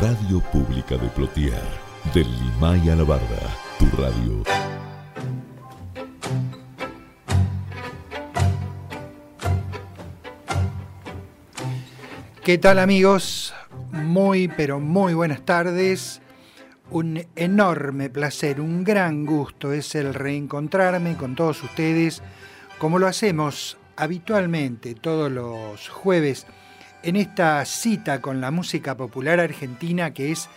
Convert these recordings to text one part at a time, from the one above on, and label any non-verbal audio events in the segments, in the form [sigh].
Radio Pública de Plotier, del Limay a la Barda, tu radio. ¿Qué tal amigos? Muy, pero muy buenas tardes. Un enorme placer, un gran gusto es el reencontrarme con todos ustedes, como lo hacemos habitualmente todos los jueves en esta cita con la música popular argentina que es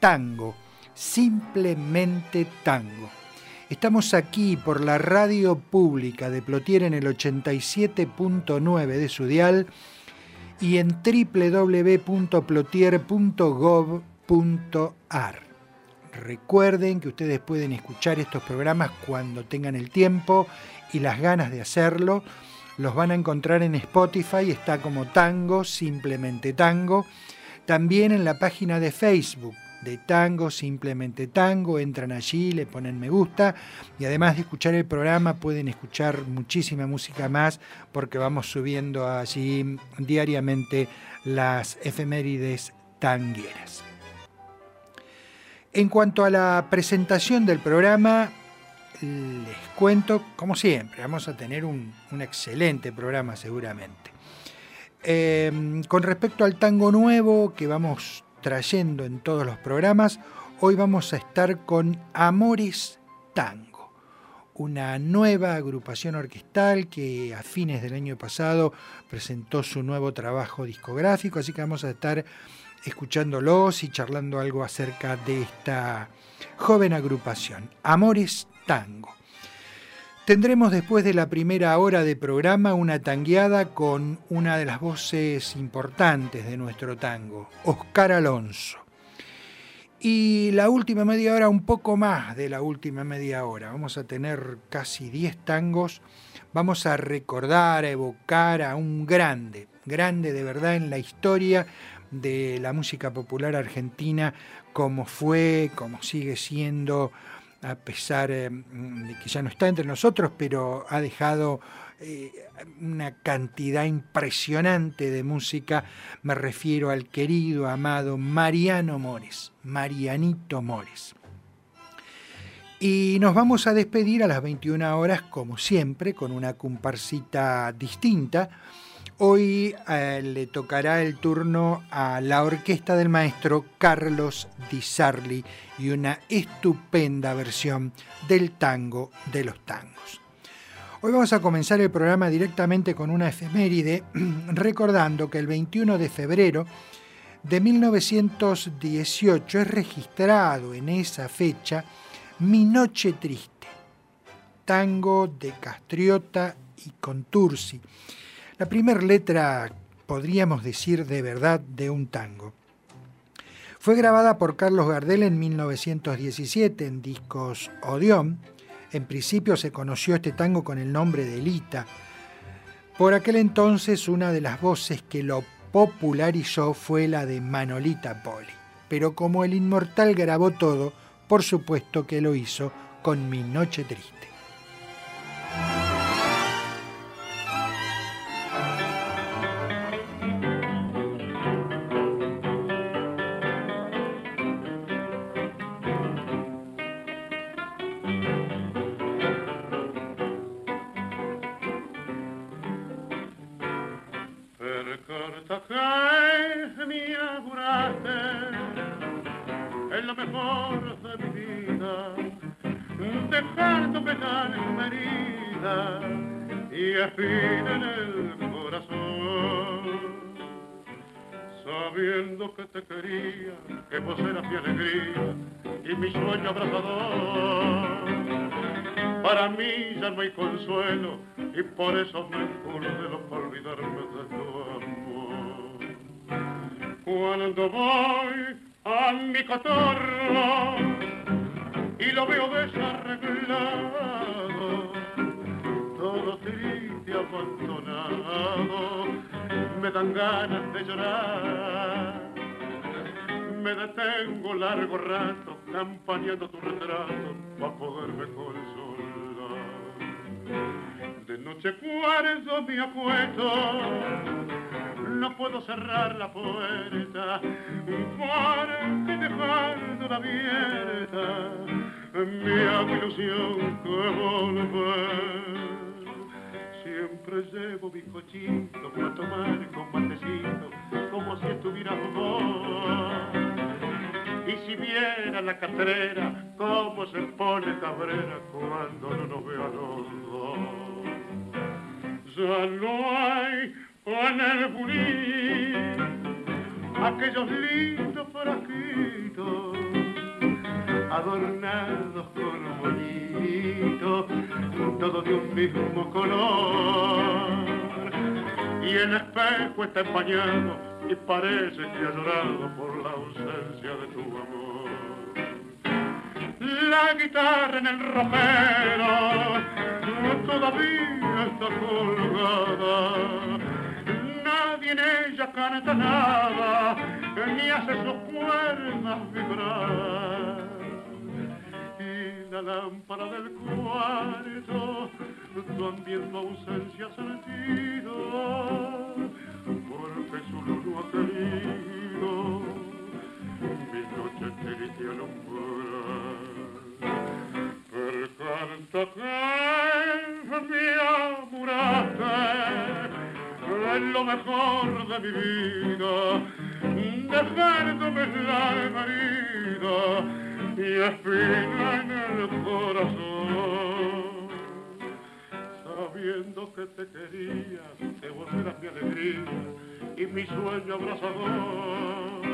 tango, simplemente tango. Estamos aquí por la radio pública de Plotier en el 87.9 de su dial y en www.plotier.gov.ar. Recuerden que ustedes pueden escuchar estos programas cuando tengan el tiempo y las ganas de hacerlo los van a encontrar en Spotify, está como Tango, simplemente Tango. También en la página de Facebook de Tango, simplemente Tango, entran allí, le ponen me gusta y además de escuchar el programa pueden escuchar muchísima música más porque vamos subiendo allí diariamente las efemérides tangueras. En cuanto a la presentación del programa, les cuento, como siempre, vamos a tener un, excelente programa seguramente. Em, con respecto al tango nuevo que vamos trayendo en todos los programas, hoy vamos a estar con Amores Tango, una nueva agrupación orquestal que a fines del año pasado presentó su nuevo trabajo discográfico, así que vamos a estar escuchándolos y charlando algo acerca de esta joven agrupación. Amores tango. Tendremos después de la primera hora de programa una tangueada con una de las voces importantes de nuestro tango, Oscar Alonso. Y la última media hora, un poco más de la última media hora. Vamos a tener casi 10 tangos. Vamos a recordar, a evocar a un grande, grande de verdad en la historia de la música popular argentina, como fue, como sigue siendo a pesar eh, de que ya no está entre nosotros, pero ha dejado eh, una cantidad impresionante de música. Me refiero al querido, amado Mariano Mores, Marianito Mores. Y nos vamos a despedir a las 21 horas, como siempre, con una comparsita distinta Hoy eh, le tocará el turno a la orquesta del maestro Carlos Di Sarli y una estupenda versión del tango de los tangos. Hoy vamos a comenzar el programa directamente con una efeméride, [clears throat] recordando que el 21 de febrero de 1918 es registrado en esa fecha Mi Noche Triste, tango de Castriota y Contursi la primera letra, podríamos decir de verdad, de un tango. Fue grabada por Carlos Gardel en 1917 en discos Odeón. En principio se conoció este tango con el nombre de Lita. Por aquel entonces una de las voces que lo popularizó fue la de Manolita Poli. Pero como el inmortal grabó todo, por supuesto que lo hizo con Mi Noche Triste. besos me envolvieron para olvidarme de tu amor. Cuando voy a mi cotorro y lo veo desarreglado, todo triste, abandonado, me dan ganas de llorar. Me detengo largo rato campaneando tu retrato para poderme con de noche cuarzo mi acuesto no puedo cerrar la puerta porque dejándola abierta mi hago ilusión que volver. Siempre llevo mi cochito para tomar con matecito como si estuviera vos. Y si viera la catrera, cómo se pone cabrera cuando no nos ve a los dos. Ya no hay en el bulín aquellos lindos frasquitos adornados con bonitos, todos de un mismo color. Y el espejo está empañado y parece que ha llorado por la ausencia de tu amor. La guitarra en el ropero todavía está colgada nadie en ella canta nada, ni hace sus cuerdas vibrar. Y la lámpara del cuarto también tu ausencia ha sentido, porque su luz no ha querido mi noche triste alumbrar. Que mi amuraste es lo mejor de mi vida, dejándome la herida y espina en el corazón. Sabiendo que te quería, te volverás mi alegría y mi sueño abrazador.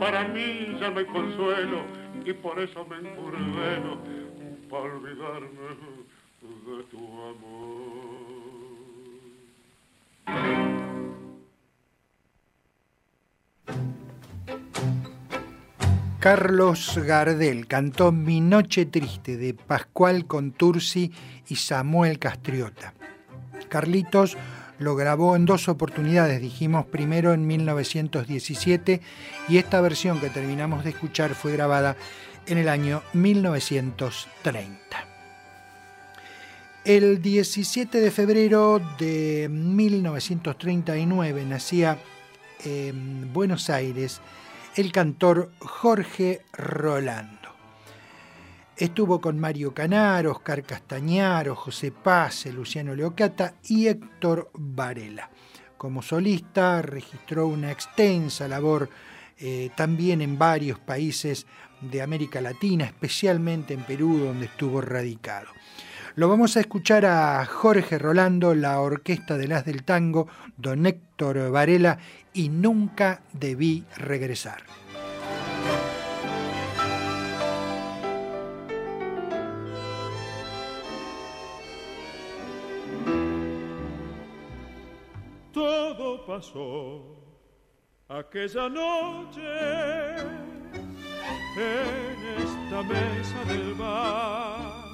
Para mí ya no hay consuelo y por eso me encurdeno olvidarme de tu amor. Carlos Gardel cantó Mi Noche Triste de Pascual Contursi y Samuel Castriota. Carlitos lo grabó en dos oportunidades, dijimos primero en 1917 y esta versión que terminamos de escuchar fue grabada en el año 1930. El 17 de febrero de 1939 nacía en Buenos Aires el cantor Jorge Rolando. Estuvo con Mario Canar, Oscar Castañaro, José Paz, Luciano Leocata y Héctor Varela. Como solista registró una extensa labor eh, también en varios países de América Latina, especialmente en Perú, donde estuvo radicado. Lo vamos a escuchar a Jorge Rolando, la Orquesta de las del Tango, don Héctor Varela y Nunca debí regresar. Todo pasó aquella noche en esta mesa del bar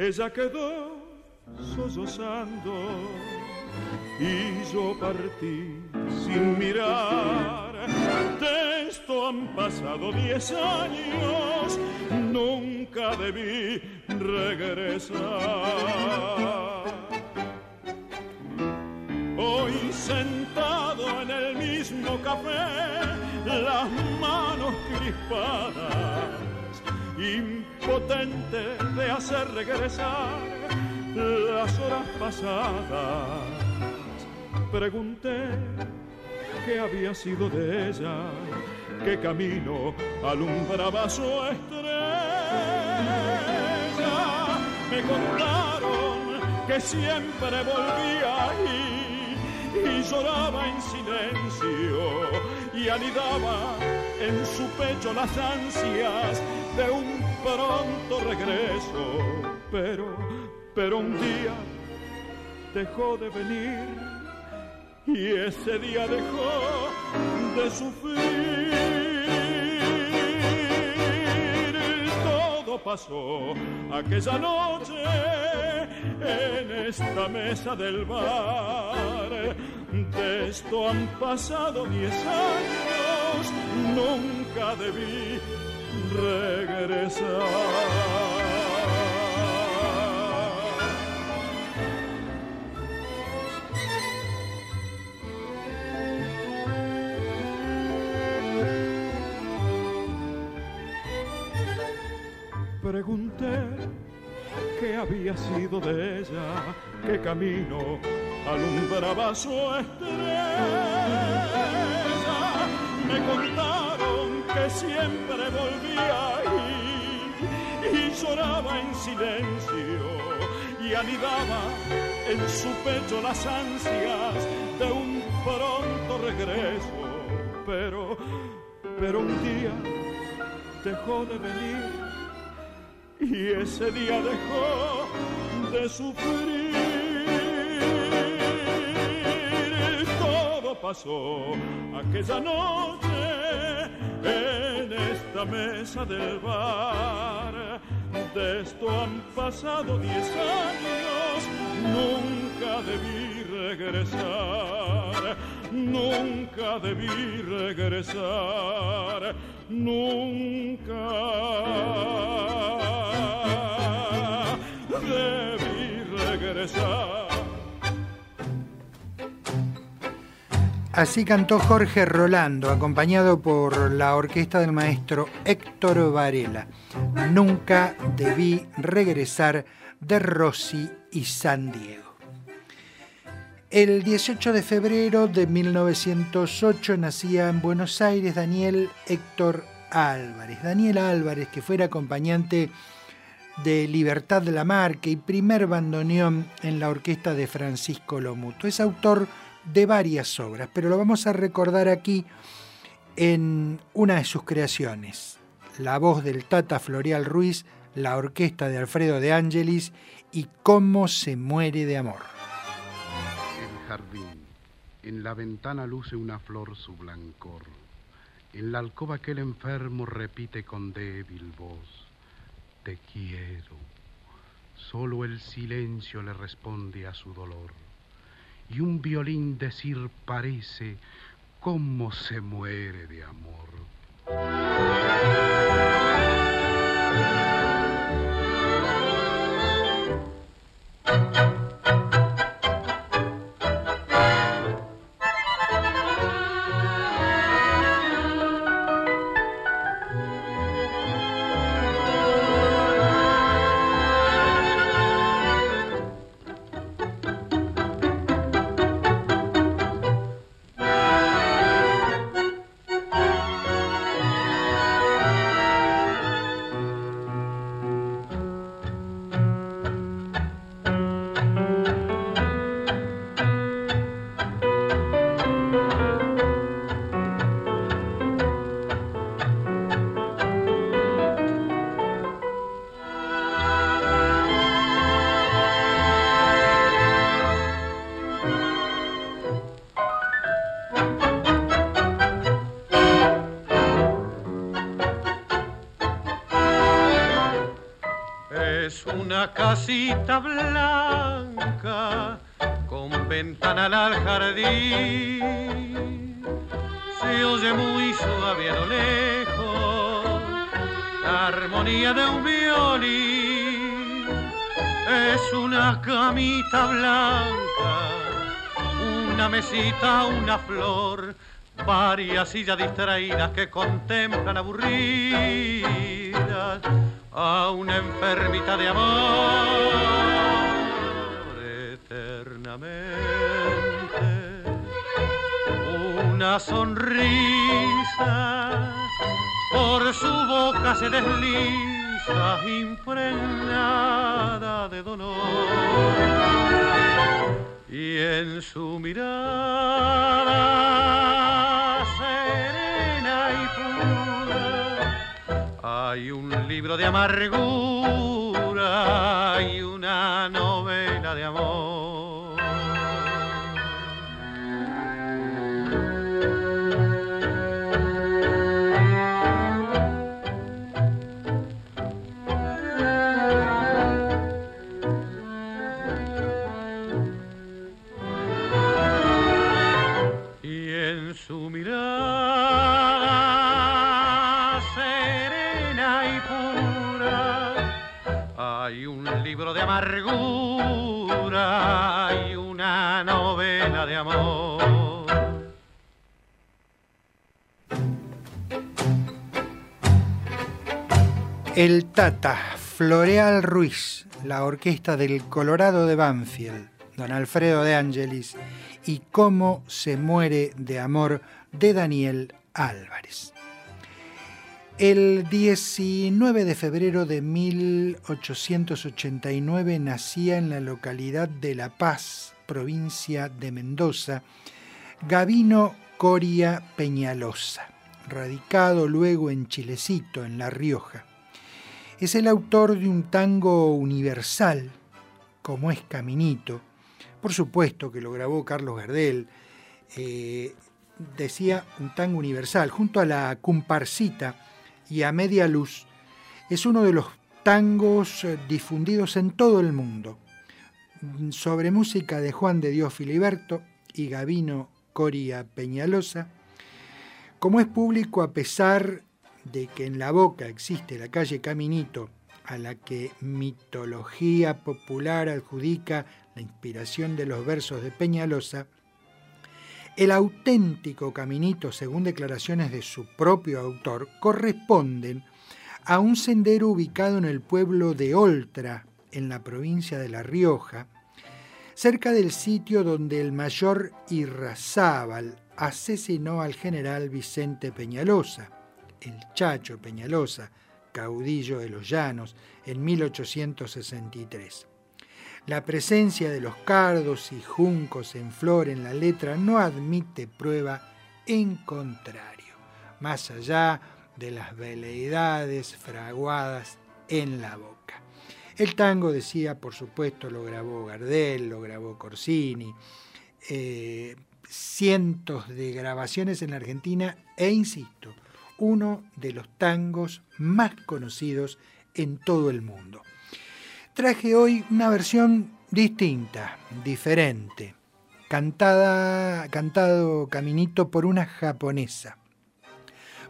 ella quedó sollozando y yo partí sin mirar. De esto han pasado diez años, nunca debí regresar. Hoy sentado en el mismo café, las manos crispadas impotente de hacer regresar las horas pasadas. Pregunté qué había sido de ella, qué camino alumbraba su estrella. Me contaron que siempre volvía y, y lloraba en silencio y anidaba en su pecho las ansias de un pronto regreso, pero, pero un día dejó de venir y ese día dejó de sufrir. Pasó aquella noche en esta mesa del bar. De esto han pasado diez años, nunca debí regresar. Pregunté qué había sido de ella, qué camino alumbraba su estrella. Me contaron que siempre volvía ahí y lloraba en silencio y anidaba en su pecho las ansias de un pronto regreso. Pero, pero un día dejó de venir y ese día dejó de sufrir. Todo pasó aquella noche en esta mesa del bar. De esto han pasado diez años, nunca debí regresar, nunca debí regresar, nunca Así cantó Jorge Rolando, acompañado por la orquesta del maestro Héctor Varela. Nunca debí regresar de Rossi y San Diego. El 18 de febrero de 1908 nacía en Buenos Aires Daniel Héctor Álvarez. Daniel Álvarez, que fuera acompañante de Libertad de la Marca y primer bandoneón en la orquesta de Francisco Lomuto. Es autor de varias obras, pero lo vamos a recordar aquí en una de sus creaciones, la voz del Tata Florial Ruiz, la orquesta de Alfredo de Angelis y Cómo se muere de amor. El jardín, en la ventana luce una flor su blancor, en la alcoba aquel enfermo repite con débil voz te quiero. Solo el silencio le responde a su dolor. Y un violín decir parece cómo se muere de amor. Blanca con ventana al jardín. Se oye muy suave a lo lejos la armonía de un violín. Es una camita blanca, una mesita, una flor, varias sillas distraídas que contemplan aburridas a una enfermita de amor eternamente. Una sonrisa por su boca se desliza impregnada de dolor y en su mirada hay un libro de amargura y una novela de amor. El Tata, Floreal Ruiz, la orquesta del Colorado de Banfield, don Alfredo de Angelis y Cómo se muere de amor de Daniel Álvarez. El 19 de febrero de 1889 nacía en la localidad de La Paz, provincia de Mendoza, Gavino Coria Peñalosa, radicado luego en Chilecito, en La Rioja. Es el autor de un tango universal, como es Caminito. Por supuesto que lo grabó Carlos Gardel. Eh, decía un tango universal, junto a la comparsita y a media luz. Es uno de los tangos eh, difundidos en todo el mundo. Sobre música de Juan de Dios Filiberto y Gavino Coria Peñalosa. Como es público a pesar de que en la boca existe la calle Caminito, a la que mitología popular adjudica la inspiración de los versos de Peñalosa, el auténtico caminito, según declaraciones de su propio autor, corresponden a un sendero ubicado en el pueblo de Oltra, en la provincia de La Rioja, cerca del sitio donde el mayor Irrazábal asesinó al general Vicente Peñalosa el Chacho Peñalosa, caudillo de los llanos, en 1863. La presencia de los cardos y juncos en flor en la letra no admite prueba en contrario, más allá de las veleidades fraguadas en la boca. El tango, decía, por supuesto, lo grabó Gardel, lo grabó Corsini, eh, cientos de grabaciones en la Argentina e, insisto, uno de los tangos más conocidos en todo el mundo. Traje hoy una versión distinta, diferente, cantada, cantado caminito por una japonesa,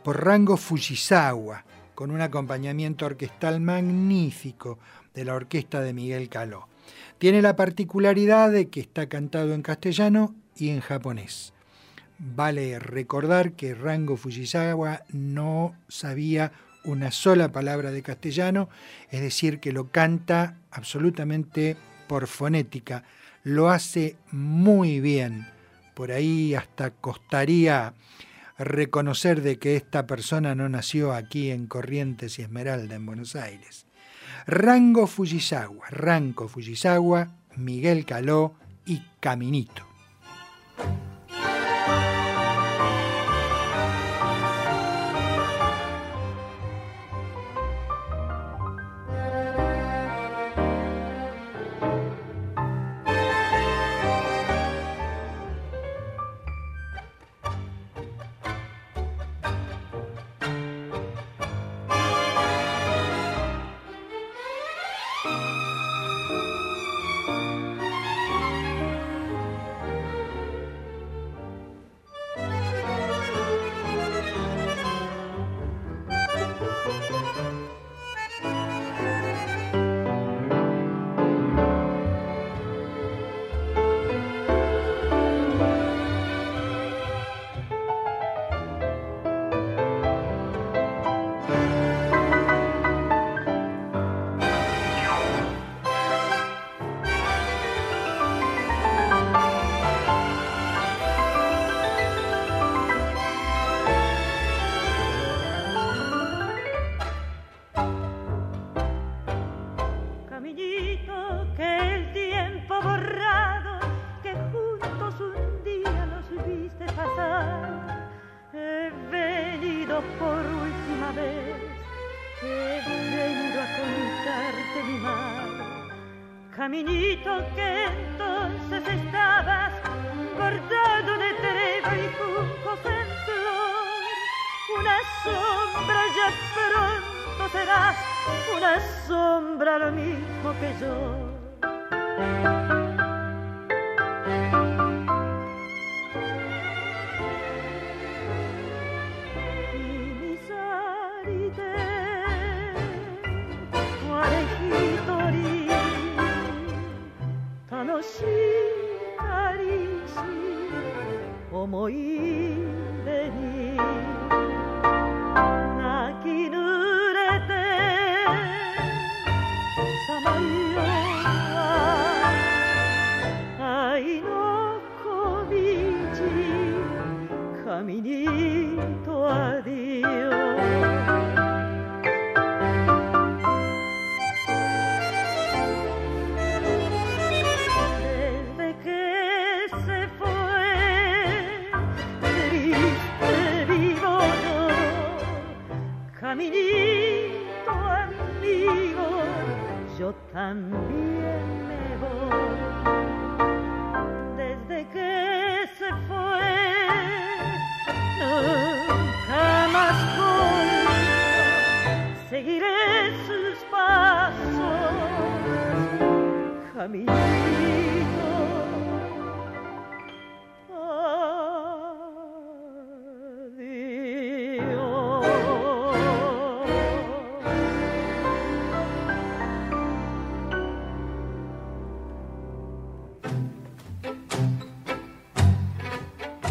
por Rango Fujisawa, con un acompañamiento orquestal magnífico de la orquesta de Miguel Caló. Tiene la particularidad de que está cantado en castellano y en japonés. Vale recordar que Rango Fujisawa no sabía una sola palabra de castellano, es decir, que lo canta absolutamente por fonética, lo hace muy bien. Por ahí hasta costaría reconocer de que esta persona no nació aquí en Corrientes y Esmeralda, en Buenos Aires. Rango Fujisawa, Rango Fujisawa, Miguel Caló y Caminito.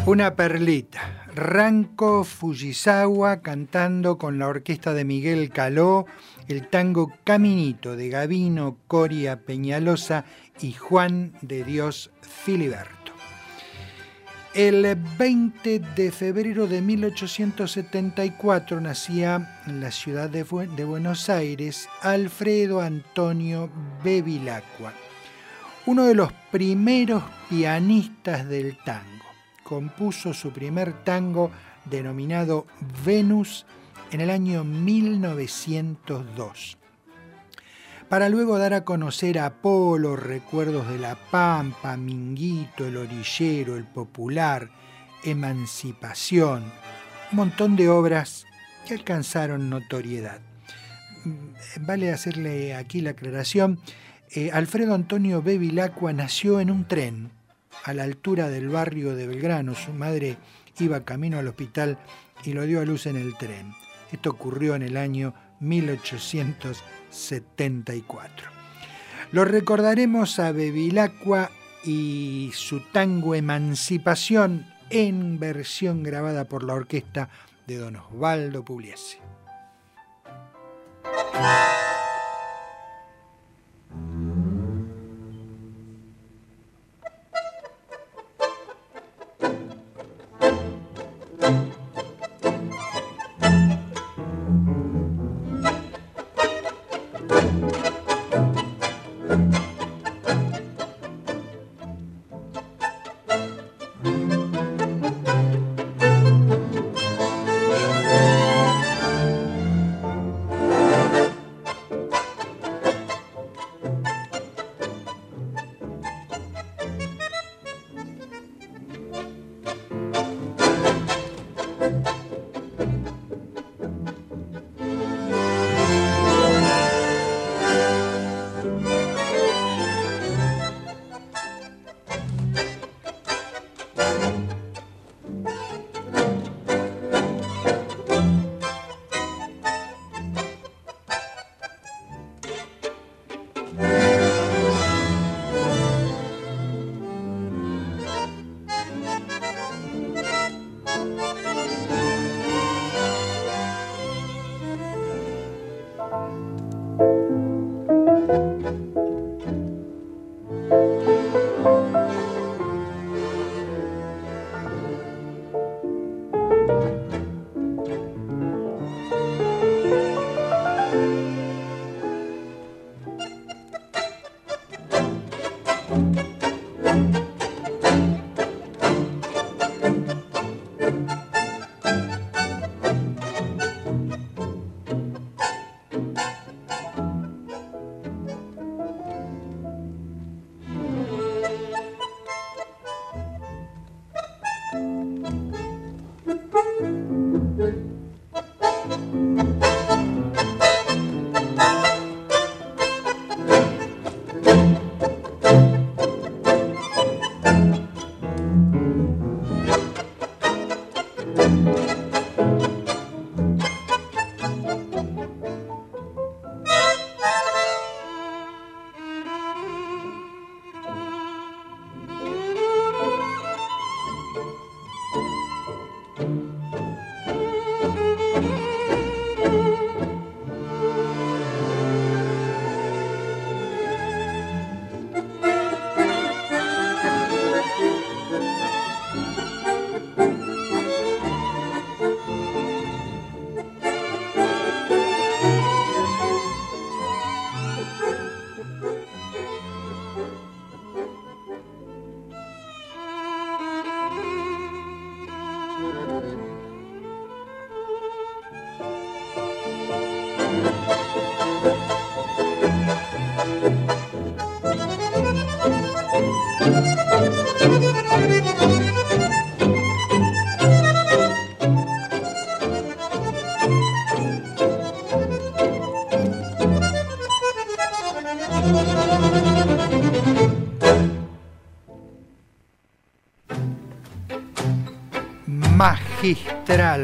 Una perlita. Ranco Fujisawa cantando con la orquesta de Miguel Caló el tango Caminito de Gavino Coria Peñalosa y Juan de Dios Filiberto. El 20 de febrero de 1874 nacía en la ciudad de, de Buenos Aires Alfredo Antonio Bevilacqua, uno de los primeros pianistas del tango compuso su primer tango denominado Venus en el año 1902. Para luego dar a conocer a Apolo, Recuerdos de la Pampa, Minguito, El Orillero, El Popular, Emancipación, un montón de obras que alcanzaron notoriedad. Vale hacerle aquí la aclaración, eh, Alfredo Antonio Bevilacqua nació en un tren a la altura del barrio de Belgrano. Su madre iba camino al hospital y lo dio a luz en el tren. Esto ocurrió en el año 1874. Lo recordaremos a Bevilacqua y su tango Emancipación en versión grabada por la orquesta de don Osvaldo Pugliese.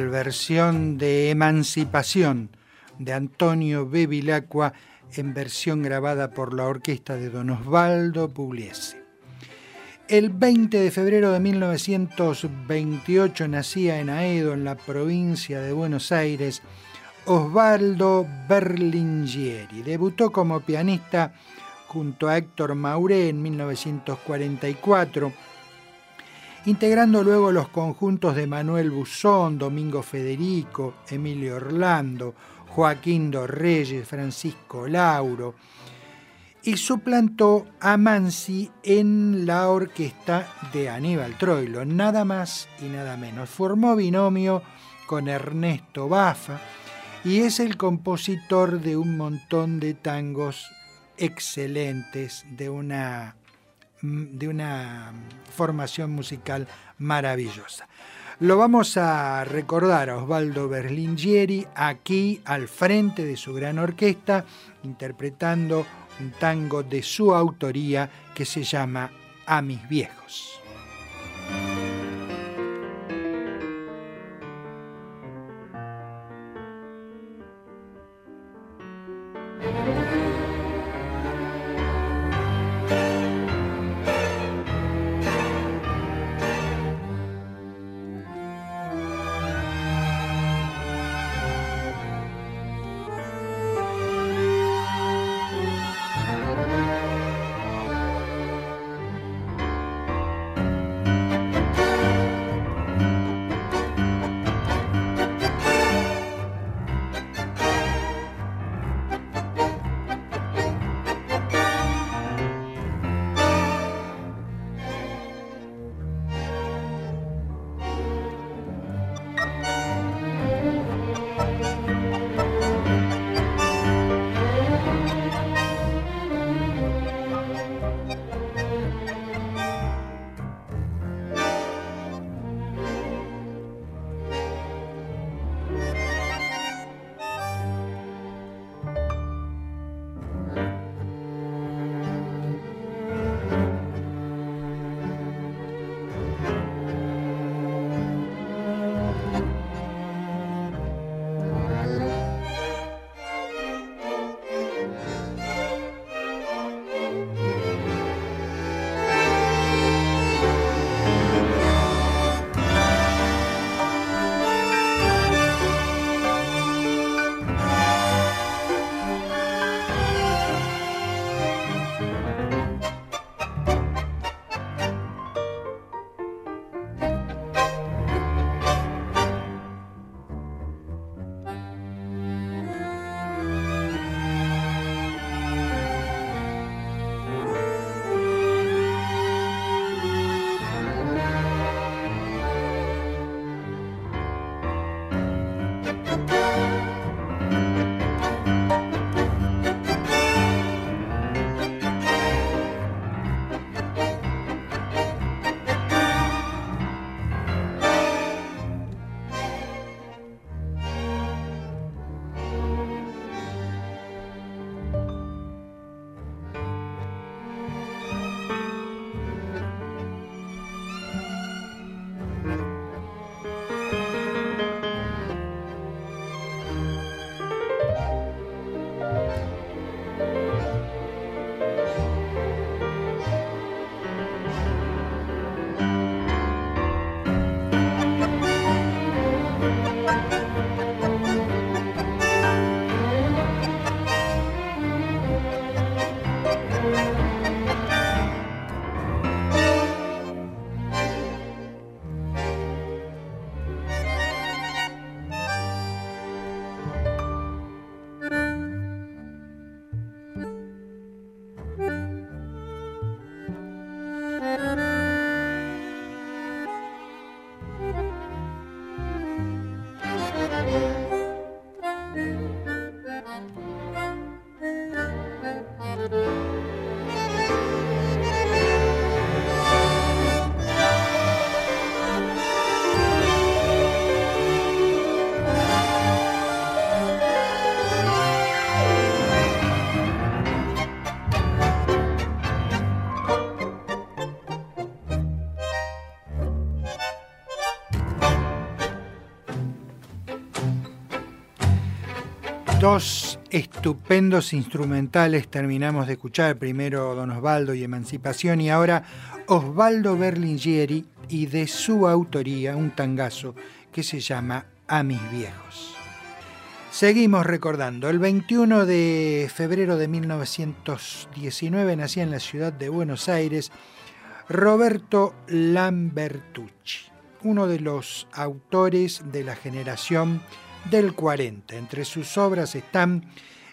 Versión de Emancipación de Antonio Bevilacqua en versión grabada por la orquesta de Don Osvaldo Pugliese. El 20 de febrero de 1928 nacía en Aedo, en la provincia de Buenos Aires, Osvaldo Berlingieri. Debutó como pianista junto a Héctor Mauré en 1944 integrando luego los conjuntos de Manuel Buzón, Domingo Federico, Emilio Orlando, Joaquín Dorreyes, Francisco Lauro, y suplantó a Mansi en la orquesta de Aníbal Troilo, nada más y nada menos. Formó binomio con Ernesto Bafa y es el compositor de un montón de tangos excelentes, de una de una formación musical maravillosa. Lo vamos a recordar a Osvaldo Berlingieri aquí al frente de su gran orquesta, interpretando un tango de su autoría que se llama A mis viejos. Dos estupendos instrumentales terminamos de escuchar, primero Don Osvaldo y Emancipación y ahora Osvaldo Berlingieri y de su autoría un tangazo que se llama A mis viejos. Seguimos recordando, el 21 de febrero de 1919 nacía en la ciudad de Buenos Aires Roberto Lambertucci, uno de los autores de la generación del 40. Entre sus obras están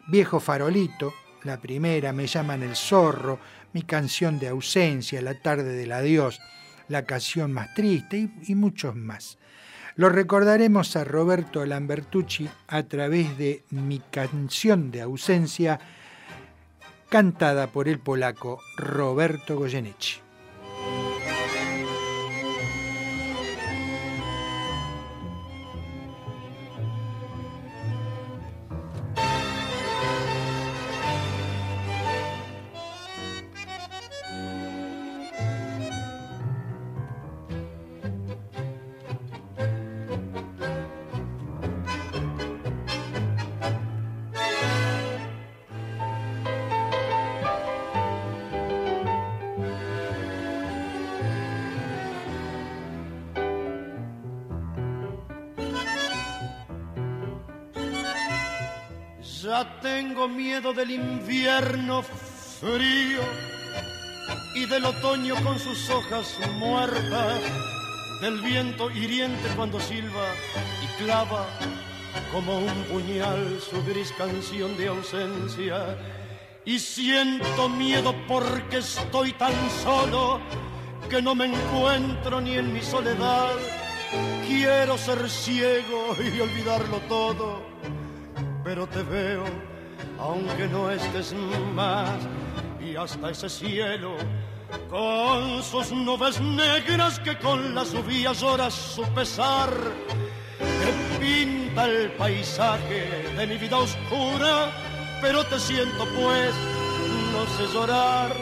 Viejo Farolito, la primera, Me llaman el zorro, Mi canción de ausencia, La tarde del adiós, La canción más triste y, muchos más. Lo recordaremos a Roberto Lambertucci a través de Mi canción de ausencia, cantada por el polaco Roberto Goyeneche. Del invierno frío y del otoño con sus hojas muertas, del viento hiriente cuando silba y clava como un puñal su gris canción de ausencia. Y siento miedo porque estoy tan solo que no me encuentro ni en mi soledad. Quiero ser ciego y olvidarlo todo, pero te veo aunque no estés más, y hasta ese cielo con sus nubes negras que con las lluvias horas su pesar, que pinta el paisaje de mi vida oscura, pero te siento pues, no sé llorar.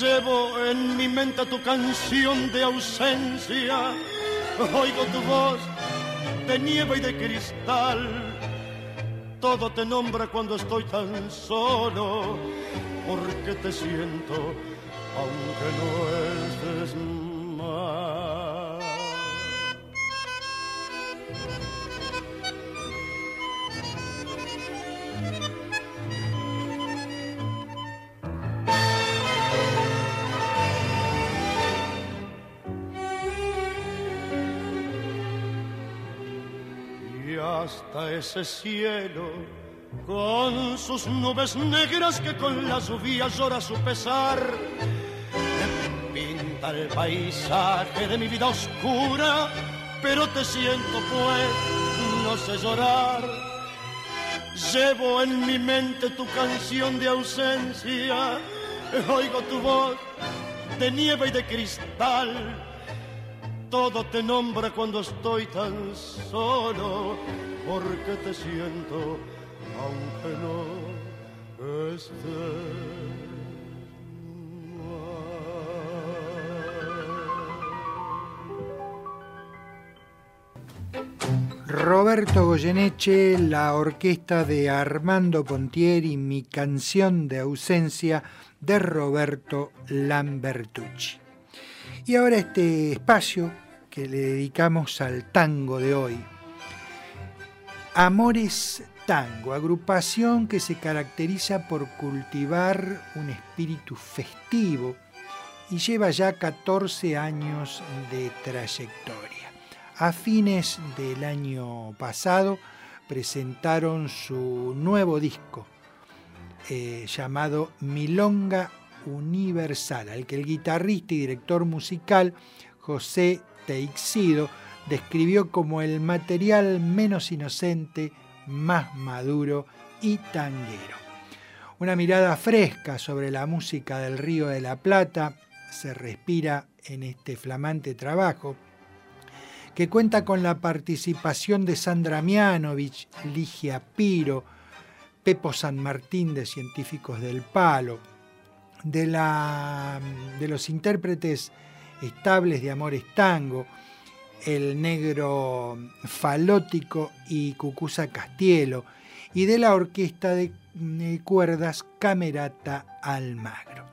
Llevo en mi mente tu canción de ausencia, oigo tu voz de nieve y de cristal todo te nombra cuando estoy tan solo, porque te siento aunque no estés más. Hasta ese cielo con sus nubes negras que con las lluvias llora su pesar. Pinta el paisaje de mi vida oscura, pero te siento pues, no sé llorar. Llevo en mi mente tu canción de ausencia, oigo tu voz de nieve y de cristal todo te nombra cuando estoy tan solo, porque te siento aunque no estés. Roberto Goyeneche, la orquesta de Armando Pontieri, mi canción de ausencia de Roberto Lambertucci. Y ahora este espacio que le dedicamos al tango de hoy. Amores Tango, agrupación que se caracteriza por cultivar un espíritu festivo y lleva ya 14 años de trayectoria. A fines del año pasado presentaron su nuevo disco eh, llamado Milonga universal, al que el guitarrista y director musical José Teixido describió como el material menos inocente, más maduro y tanguero. Una mirada fresca sobre la música del Río de la Plata se respira en este flamante trabajo, que cuenta con la participación de Sandra Mianovich, Ligia Piro, Pepo San Martín de Científicos del Palo, de, la, de los intérpretes estables de Amores Tango, El Negro Falótico y Cucusa Castielo, y de la orquesta de cuerdas Camerata Almagro.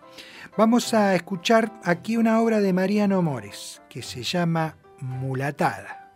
Vamos a escuchar aquí una obra de Mariano Mores que se llama Mulatada.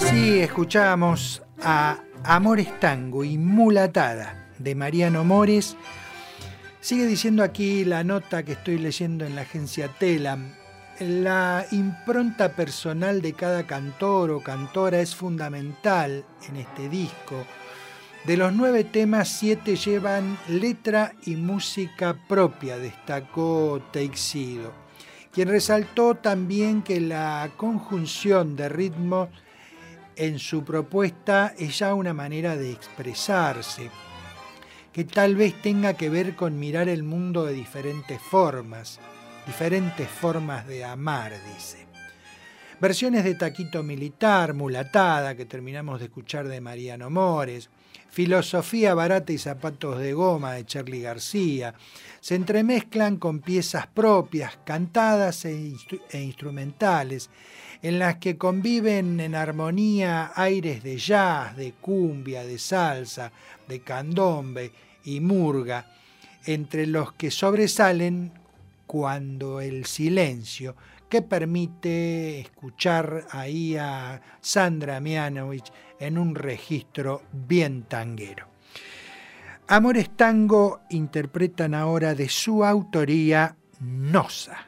Así escuchábamos a Amores Tango y Mulatada de Mariano Mores. Sigue diciendo aquí la nota que estoy leyendo en la agencia Telam. La impronta personal de cada cantor o cantora es fundamental en este disco. De los nueve temas, siete llevan letra y música propia, destacó Teixido, quien resaltó también que la conjunción de ritmos en su propuesta es ya una manera de expresarse, que tal vez tenga que ver con mirar el mundo de diferentes formas, diferentes formas de amar, dice. Versiones de Taquito Militar, Mulatada, que terminamos de escuchar de Mariano Mores, Filosofía barata y zapatos de goma de Charlie García, se entremezclan con piezas propias, cantadas e, e instrumentales, en las que conviven en armonía aires de jazz, de cumbia, de salsa, de candombe y murga, entre los que sobresalen cuando el silencio que permite escuchar ahí a Sandra Mianovich en un registro bien tanguero. Amores Tango interpretan ahora de su autoría Nosa.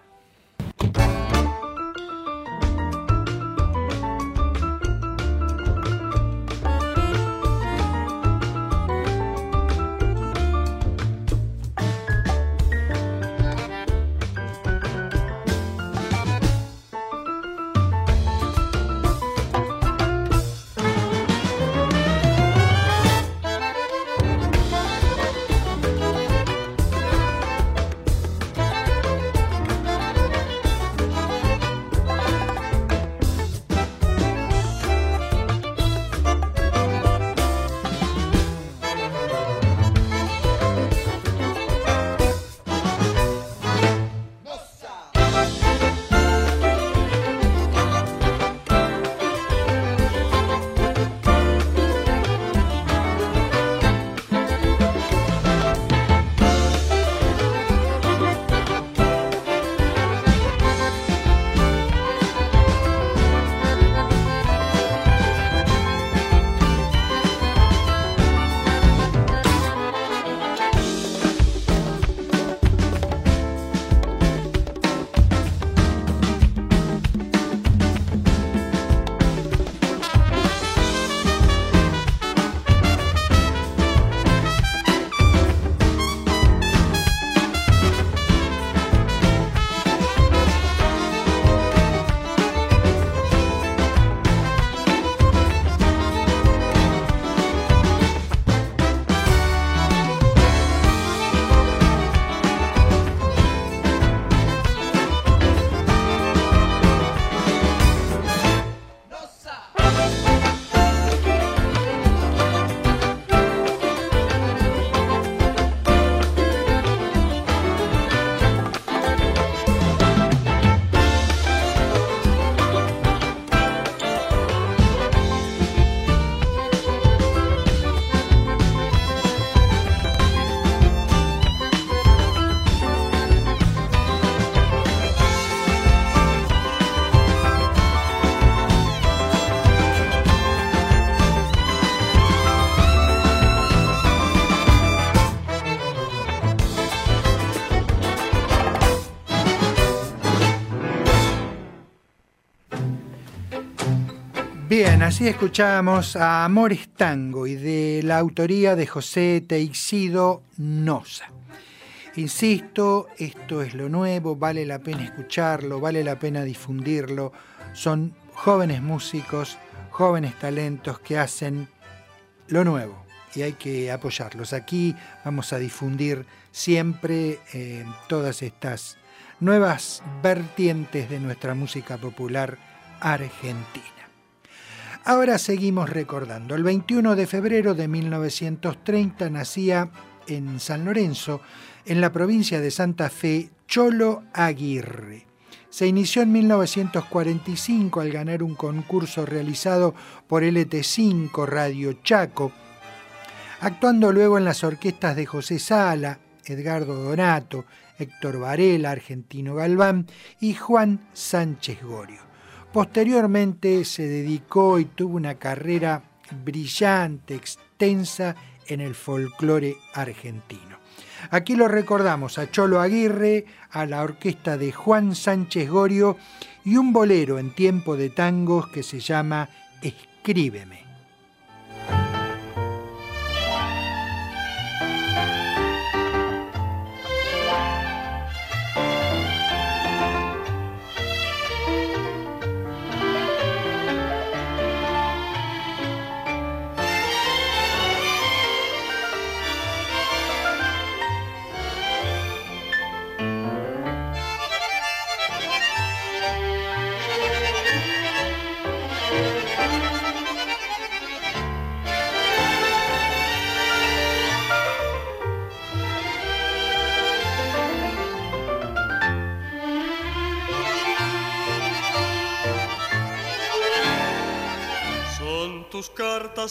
Bien, así escuchábamos a Amores Tango y de la autoría de José Teixido Noza. Insisto, esto es lo nuevo, vale la pena escucharlo, vale la pena difundirlo. Son jóvenes músicos, jóvenes talentos que hacen lo nuevo y hay que apoyarlos. Aquí vamos a difundir siempre eh, todas estas nuevas vertientes de nuestra música popular argentina. Ahora seguimos recordando. El 21 de febrero de 1930 nacía en San Lorenzo, en la provincia de Santa Fe, Cholo Aguirre. Se inició en 1945 al ganar un concurso realizado por LT5 Radio Chaco, actuando luego en las orquestas de José Sala, Edgardo Donato, Héctor Varela, Argentino Galván y Juan Sánchez Gorio. Posteriormente se dedicó y tuvo una carrera brillante, extensa en el folclore argentino. Aquí lo recordamos a Cholo Aguirre, a la orquesta de Juan Sánchez Gorio y un bolero en tiempo de tangos que se llama Escríbeme.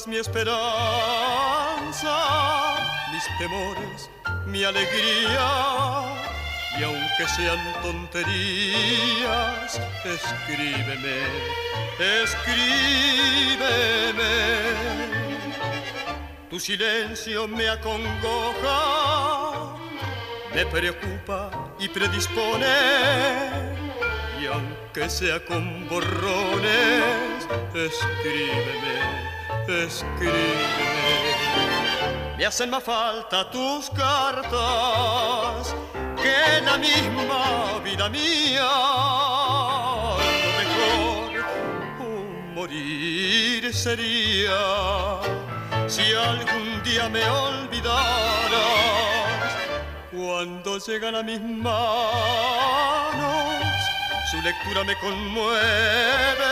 Mi esperanza, mis temores, mi alegría. Y aunque sean tonterías, escríbeme, escríbeme. Tu silencio me acongoja, me preocupa y predispone. Y aunque sea con borrones, escríbeme escríbeme. Me hacen más falta tus cartas que la misma vida mía. Lo mejor un morir sería si algún día me olvidaras. Cuando llegan a mis manos, su lectura me conmueve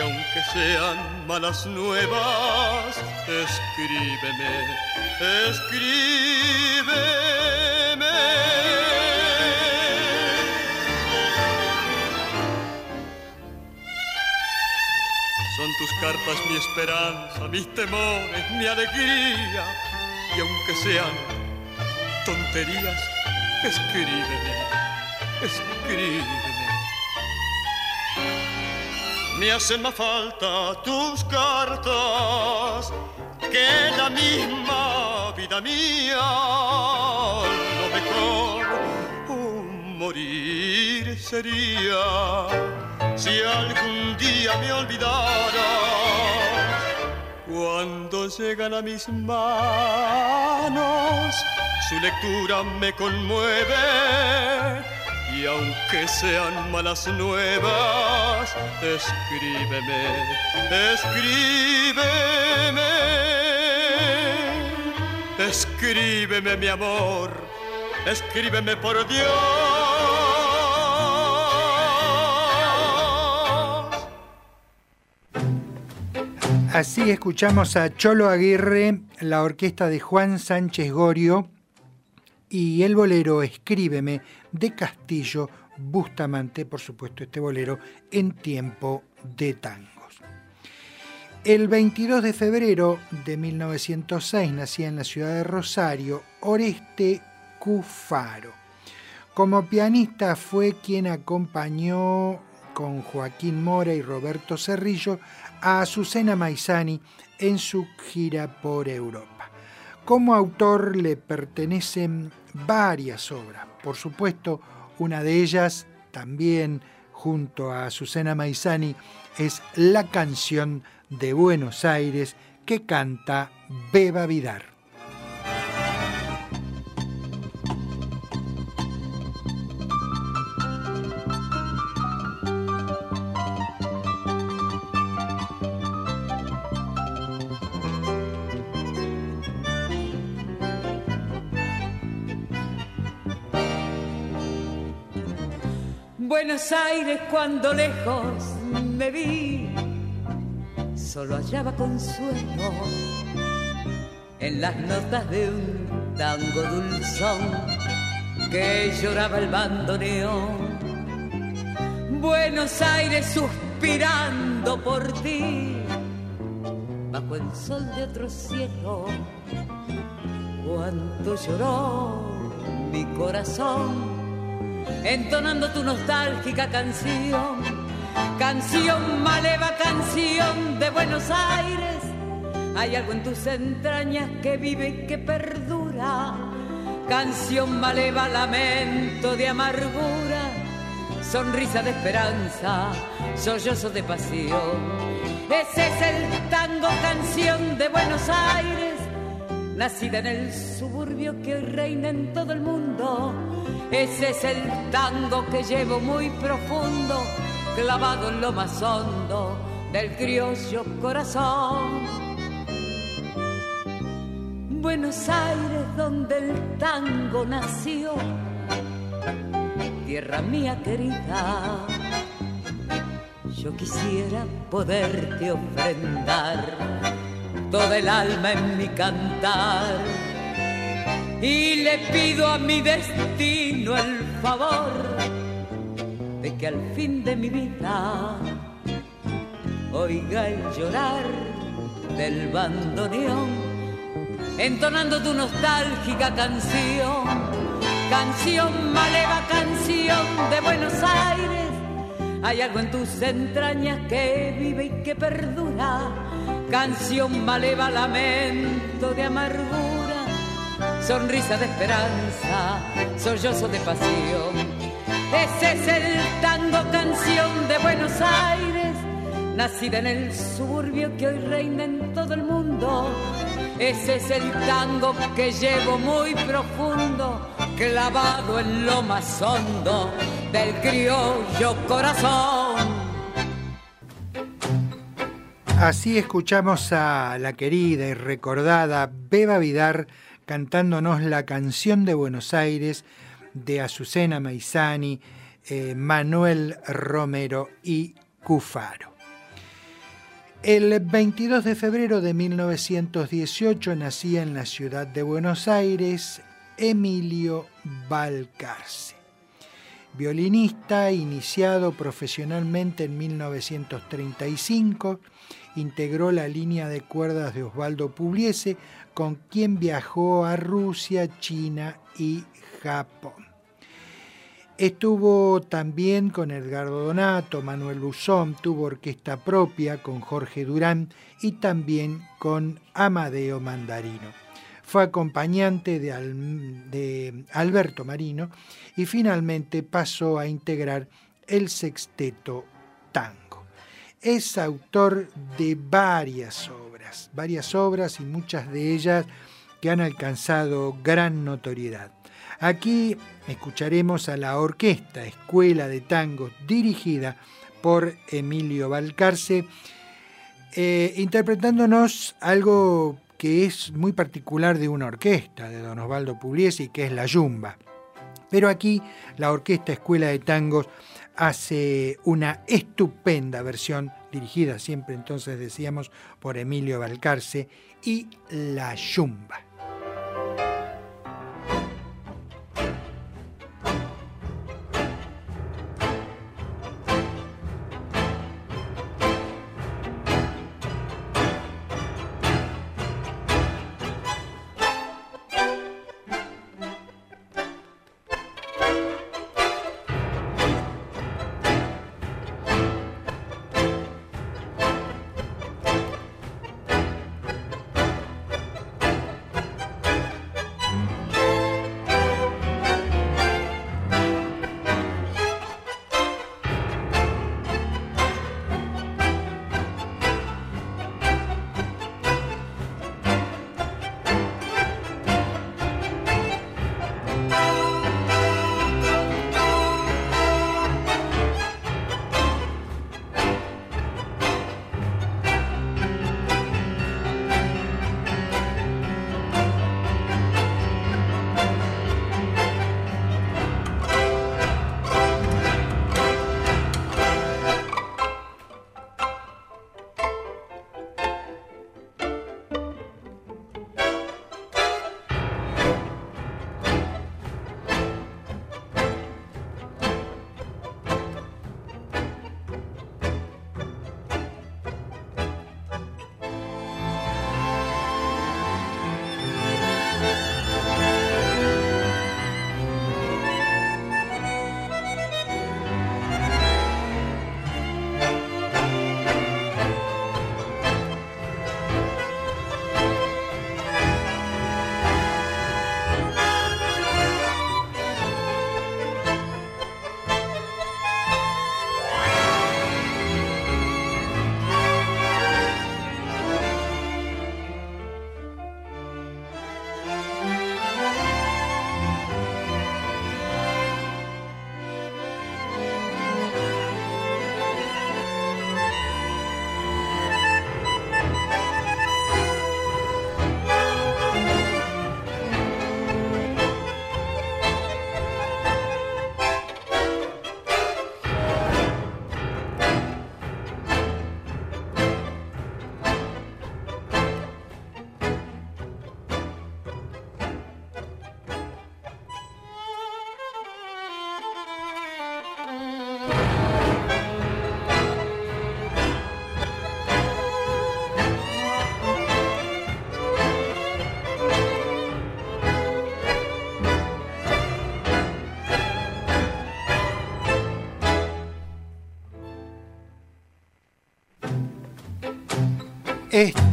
y aunque sean malas nuevas, escríbeme, escríbeme. Son tus cartas mi esperanza, mis temores, mi alegría. Y aunque sean tonterías, escríbeme, escríbeme me hacen más falta tus cartas que la misma vida mía. Lo mejor un morir sería si algún día me olvidara. Cuando llegan a mis manos, su lectura me conmueve y aunque sean malas nuevas, escríbeme, escríbeme, escríbeme mi amor, escríbeme por Dios. Así escuchamos a Cholo Aguirre, la orquesta de Juan Sánchez Gorio y el bolero Escríbeme de Castillo Bustamante, por supuesto este bolero en tiempo de tangos. El 22 de febrero de 1906 nacía en la ciudad de Rosario Oreste Cufaro. Como pianista fue quien acompañó con Joaquín Mora y Roberto Cerrillo a Azucena Maizani en su gira por Europa. Como autor le pertenecen varias obras. Por supuesto, una de ellas también junto a Susana Maizani es la canción de Buenos Aires que canta Beba Vidar. Buenos Aires cuando lejos me vi, solo hallaba consuelo en las notas de un tango dulzón que lloraba el bandoneón. Buenos Aires suspirando por ti, bajo el sol de otro cielo, cuánto lloró mi corazón entonando tu nostálgica canción, canción maleva, canción de Buenos Aires. Hay algo en tus entrañas que vive y que perdura, canción maleva, lamento de amargura, sonrisa de esperanza, sollozo de pasión. Ese es el tango canción de Buenos Aires, nacida en el suburbio que reina en todo el mundo ese es el tango que llevo muy profundo, clavado en lo más hondo del criollo corazón. Buenos Aires donde el tango nació, tierra mía querida, yo quisiera poderte ofrendar toda el alma en mi cantar y le pido a mi destino el favor de que al fin de mi vida oiga el llorar del bandoneón, entonando tu nostálgica canción, canción maleva, canción de Buenos Aires. Hay algo en tus entrañas que vive y que perdura, canción maleva, lamento de amargura sonrisa de esperanza, sollozo de pasión. Ese es el tango canción de Buenos Aires, nacida en el suburbio que hoy reina en todo el mundo. Ese es el tango que llevo muy profundo, clavado en lo más hondo del criollo corazón. Así escuchamos a la querida y recordada Beba Vidar cantándonos la canción de Buenos Aires de Azucena Maizani, eh, Manuel Romero y Cufaro. El 22 de febrero de 1918 nacía en la ciudad de Buenos Aires Emilio Balcarce. Violinista iniciado profesionalmente en 1935, integró la línea de cuerdas de Osvaldo Pugliese, con quien viajó a Rusia, China y Japón. Estuvo también con Edgardo Donato, Manuel Luzón, tuvo orquesta propia con Jorge Durán y también con Amadeo Mandarino. Fue acompañante de, de Alberto Marino y finalmente pasó a integrar el sexteto tango. Es autor de varias obras varias, obras y muchas de ellas que han alcanzado gran notoriedad. Aquí escucharemos a la orquesta Escuela de Tangos dirigida por Emilio Balcarce, eh, interpretándonos algo que es muy particular de una orquesta de Don Osvaldo Pugliese, que es la Yumba. Pero aquí la orquesta Escuela de Tangos hace una estupenda versión dirigida siempre entonces decíamos por Emilio Balcarce y La Yumba.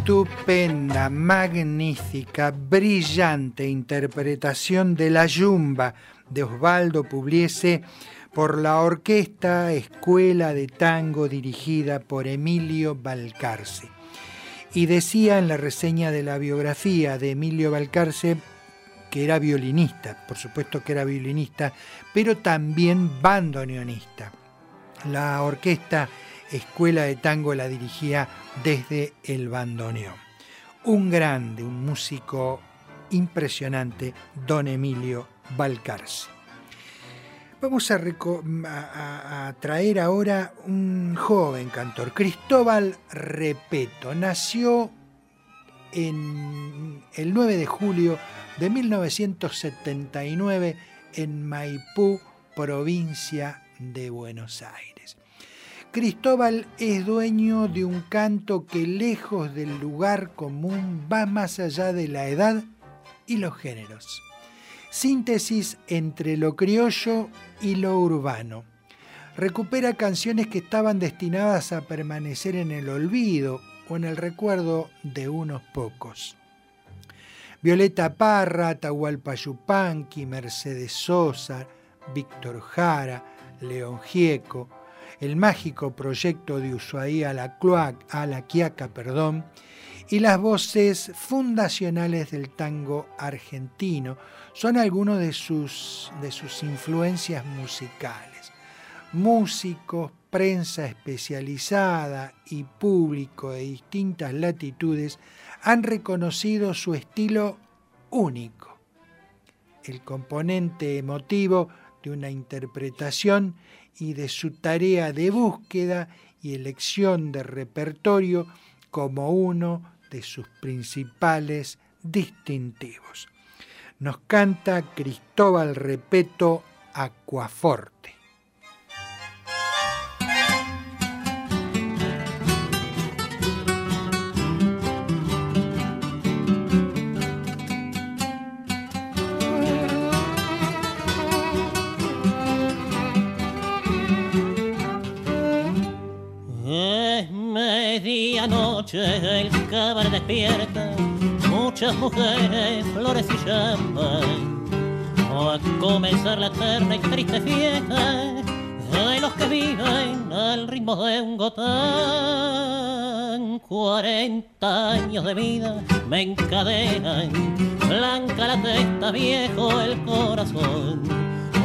Estupenda, magnífica, brillante interpretación de La Yumba de Osvaldo Pugliese por la Orquesta Escuela de Tango dirigida por Emilio Balcarce. Y decía en la reseña de la biografía de Emilio Balcarce que era violinista, por supuesto que era violinista, pero también bandoneonista. La orquesta Escuela de Tango la dirigía desde el bandoneón. Un grande, un músico impresionante, don Emilio Balcarce. Vamos a, traer ahora un joven cantor, Cristóbal Repeto. Nació en el 9 de julio de 1979 en Maipú, provincia de Buenos Aires. Cristóbal es dueño de un canto que lejos del lugar común va más allá de la edad y los géneros. Síntesis entre lo criollo y lo urbano. Recupera canciones que estaban destinadas a permanecer en el olvido o en el recuerdo de unos pocos. Violeta Parra, Atahualpa Yupanqui, Mercedes Sosa, Víctor Jara, León Gieco, el mágico proyecto de la, a la Quiaca, perdón, y las voces fundacionales del tango argentino son algunos de sus, de sus influencias musicales. Músicos, prensa especializada y público de distintas latitudes han reconocido su estilo único. El componente emotivo de una interpretación y de su tarea de búsqueda y elección de repertorio como uno de sus principales distintivos. Nos canta Cristóbal Repeto Acuaforte. Noche el cabaret despierta, muchas mujeres, flores y champán. a comenzar la eterna y triste fiesta de los que viven al ritmo de un gotán. Cuarenta años de vida me encadenan, blanca la testa, viejo el corazón.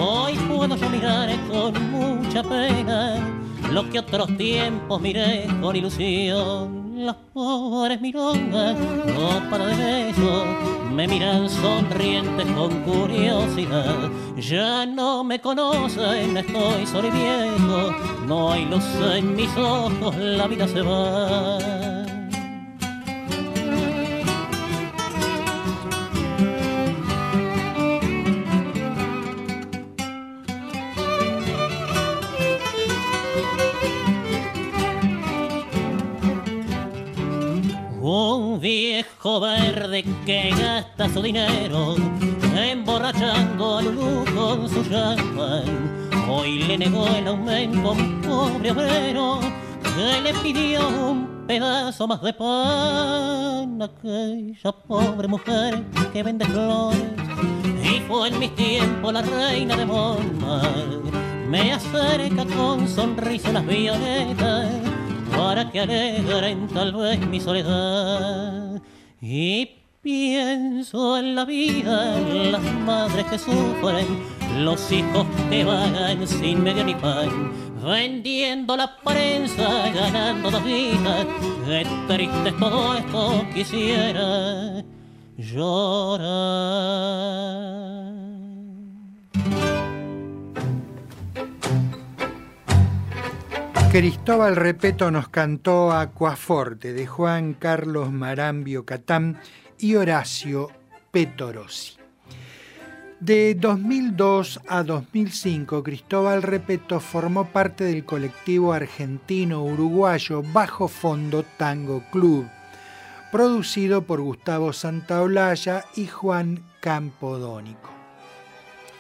Hoy puedo yo mirar con mucha pena lo que otros tiempos miré con ilusión las pobres mirongas, no para de eso, me miran sonrientes con curiosidad. Ya no me conocen, estoy solo y viejo, no hay luz en mis ojos, la vida se va. Viejo verde que gasta su dinero emborrachando a Lulú con su champán. Hoy le negó el aumento un pobre obrero que le pidió un pedazo más de pan. Aquella pobre mujer que vende flores y fue en mis tiempos la reina de Montmar. Me acerca con sonrisa las violetas para que alegren tal vez mi soledad. Y pienso en la vida, en las madres que sufren, los hijos que vagan sin medio ni pan, vendiendo la prensa, ganando dos vidas. Qué triste todo esto, quisiera llorar. Cristóbal Repeto nos cantó Acuaforte de Juan Carlos Marambio Catán y Horacio Petorosi. De 2002 a 2005, Cristóbal Repeto formó parte del colectivo argentino-uruguayo Bajo Fondo Tango Club, producido por Gustavo Santaolalla y Juan Campodónico.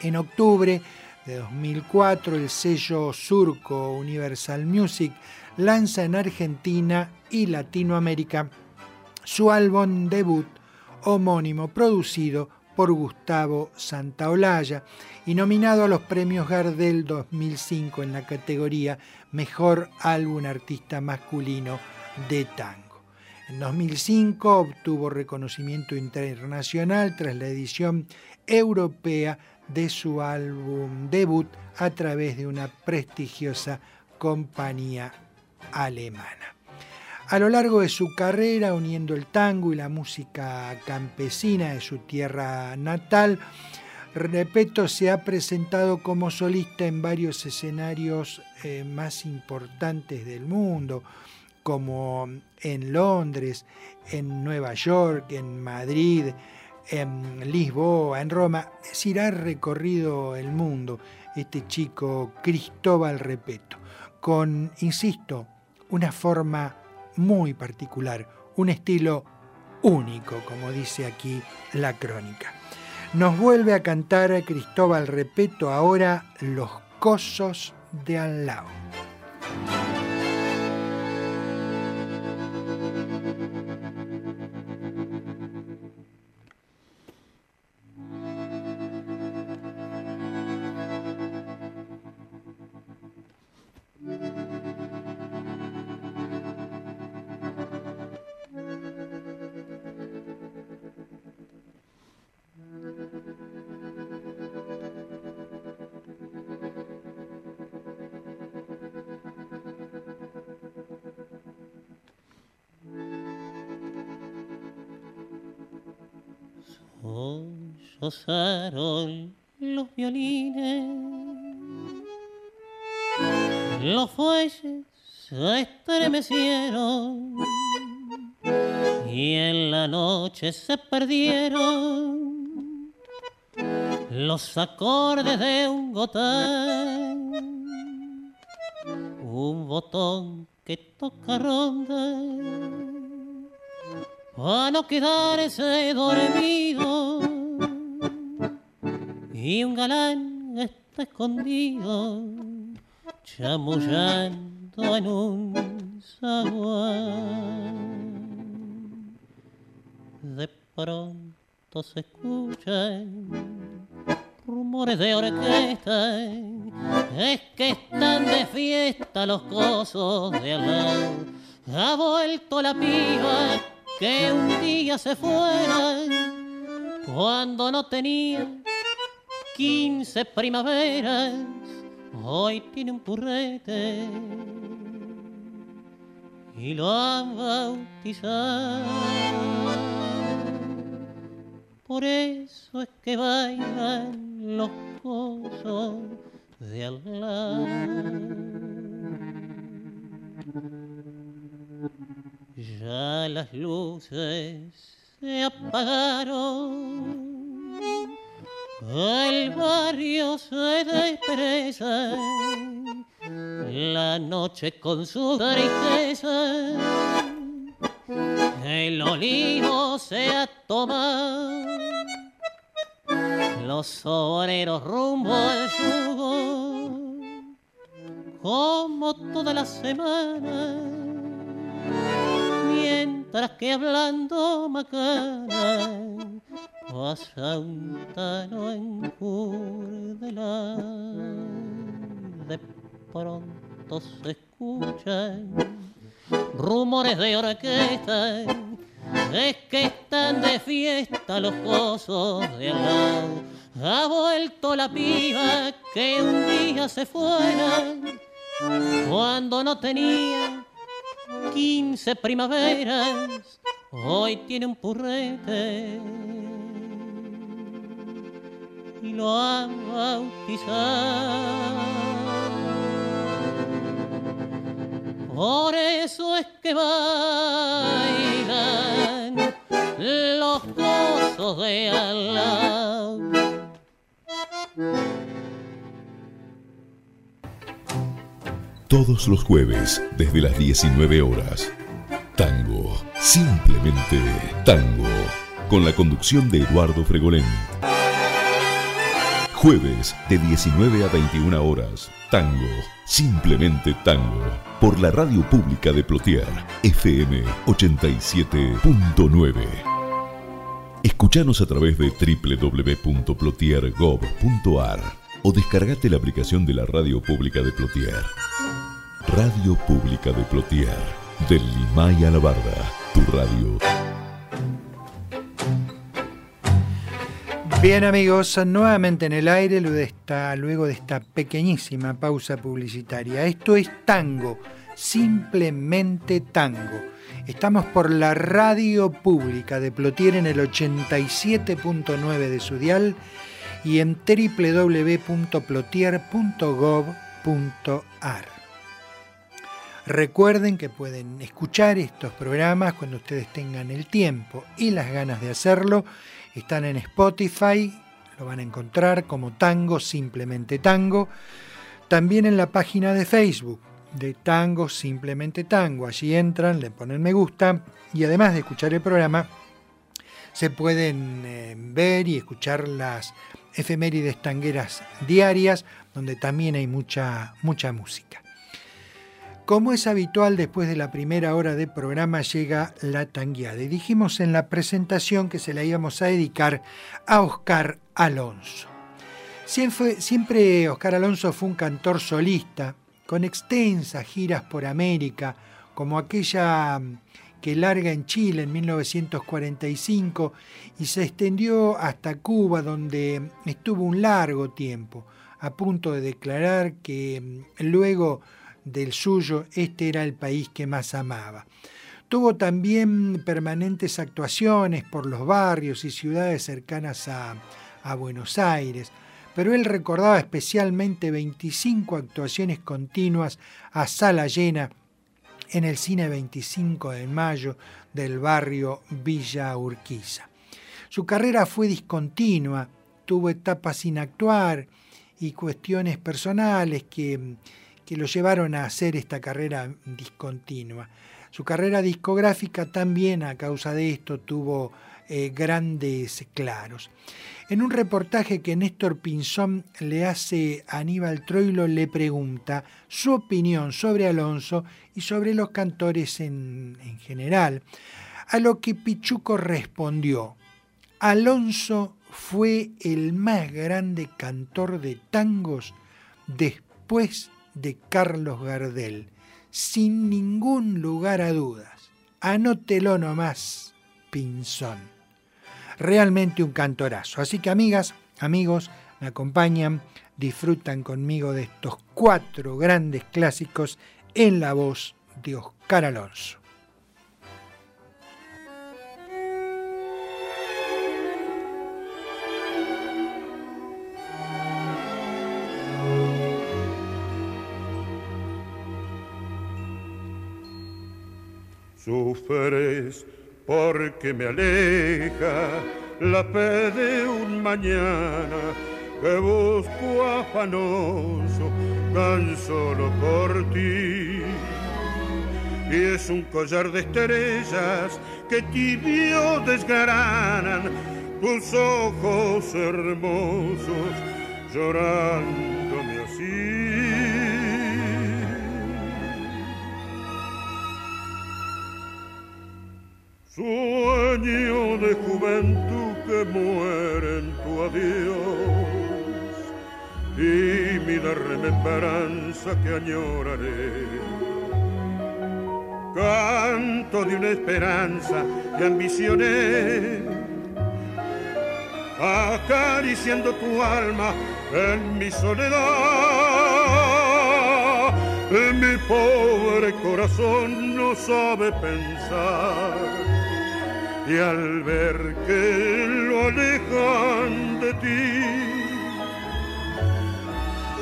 En octubre de 2004, el sello surco Universal Music lanza en Argentina y Latinoamérica su álbum debut homónimo producido por Gustavo Santaolalla y nominado a los premios Gardel 2005 en la categoría Mejor Álbum Artista Masculino de Tango. En 2005 obtuvo reconocimiento internacional tras la edición europea de su álbum debut a través de una prestigiosa compañía alemana. A lo largo de su carrera, uniendo el tango y la música campesina de su tierra natal, Repeto se ha presentado como solista en varios escenarios eh, más importantes del mundo, como en Londres, en Nueva York, en Madrid, en Lisboa, en Roma. Es decir, ha recorrido el mundo este chico Cristóbal Repeto, con, insisto, una forma muy particular, un estilo único, como dice aquí la crónica. Nos vuelve a cantar Cristóbal Repeto ahora Los Cosos de Al los violines, los fuelles se estremecieron y en la noche se perdieron los acordes de un gotán, un botón que toca ronda a no quedarse dormido y un galán está escondido chamullando en un zaguán. De pronto se escuchan rumores de orquesta, es que están de fiesta los cosos de al. Ha vuelto la piba que un día se fuera cuando no tenía quince primaveras, hoy tiene un purrete. Y lo han bautizado. Por eso es que bailan los cosos de al ya las luces se apagaron, el barrio se despreza, la noche con su tristeza, el olivo se ha tomado, los obreros rumbo al yugo, como toda la semana mientras que hablando macana pasa un tano en De pronto se escuchan rumores de orquesta, es que están de fiesta los pozos de al lado. Ha vuelto la piba que un día se fuera cuando no tenía quince primaveras, hoy tiene un purrete lo han bautizado. Por eso es que bailan los gozos de Allah. Todos los jueves, desde las 19 horas. Tango, simplemente tango, con la conducción de Eduardo Fregolén. Jueves de 19 a 21 horas. Tango, simplemente tango. Por la radio pública de Plotier, FM 87.9. Escuchanos a través de www.plotiergov.ar o descargate la aplicación de la radio pública de Plotier. Radio Pública de Plotier, del Limay a la Barda, tu radio. Bien amigos, nuevamente en el aire luego de esta, pequeñísima pausa publicitaria. Esto es tango, simplemente tango. Estamos por la radio pública de Plotier en el 87.9 de su dial y en www.plotier.gov.ar. Recuerden que pueden escuchar estos programas cuando ustedes tengan el tiempo y las ganas de hacerlo. Están en Spotify, lo van a encontrar como Tango, simplemente Tango. También en la página de Facebook de Tango, simplemente Tango. Allí entran, le ponen me gusta y además de escuchar el programa, se pueden eh, ver y escuchar las efemérides tangueras diarias, donde también hay mucha, mucha música. Como es habitual, después de la primera hora de programa llega la tangueada. Y dijimos en la presentación que se la íbamos a dedicar a Oscar Alonso. Siempre, siempre Oscar Alonso fue un cantor solista, con extensas giras por América, como aquella que larga en Chile en 1945 y se extendió hasta Cuba, donde estuvo un largo tiempo, a punto de declarar que luego del suyo, este era el país que más amaba. Tuvo también permanentes actuaciones por los barrios y ciudades cercanas a, Buenos Aires, pero él recordaba especialmente 25 actuaciones continuas a sala llena en el cine 25 de mayo del barrio Villa Urquiza. Su carrera fue discontinua, tuvo etapas sin actuar y cuestiones personales que que lo llevaron a hacer esta carrera discontinua. Su carrera discográfica también a causa de esto tuvo eh, grandes claros. En un reportaje que Néstor Pinzón le hace a Aníbal Troilo, le pregunta su opinión sobre Alonso y sobre los cantores en, en general, a lo que Pichuco respondió, Alonso fue el más grande cantor de tangos después de Carlos Gardel, sin ningún lugar a dudas. Anótelo nomás, Pinzón. Realmente un cantorazo. Así que amigas, amigos, me acompañan, disfrutan conmigo de estos cuatro grandes clásicos en la voz de Oscar Alonso. Sufres porque me aleja la fe de un mañana que busco afanoso tan solo por ti. Y es un collar de estrellas que tibio desgranan tus ojos hermosos llorándome así. Sueño de juventud que muere en tu adiós, tímida remembranza que añoraré. Canto de una esperanza que ambicioné, acariciando tu alma en mi soledad. Mi pobre corazón no sabe pensar y al ver que lo alejan de ti,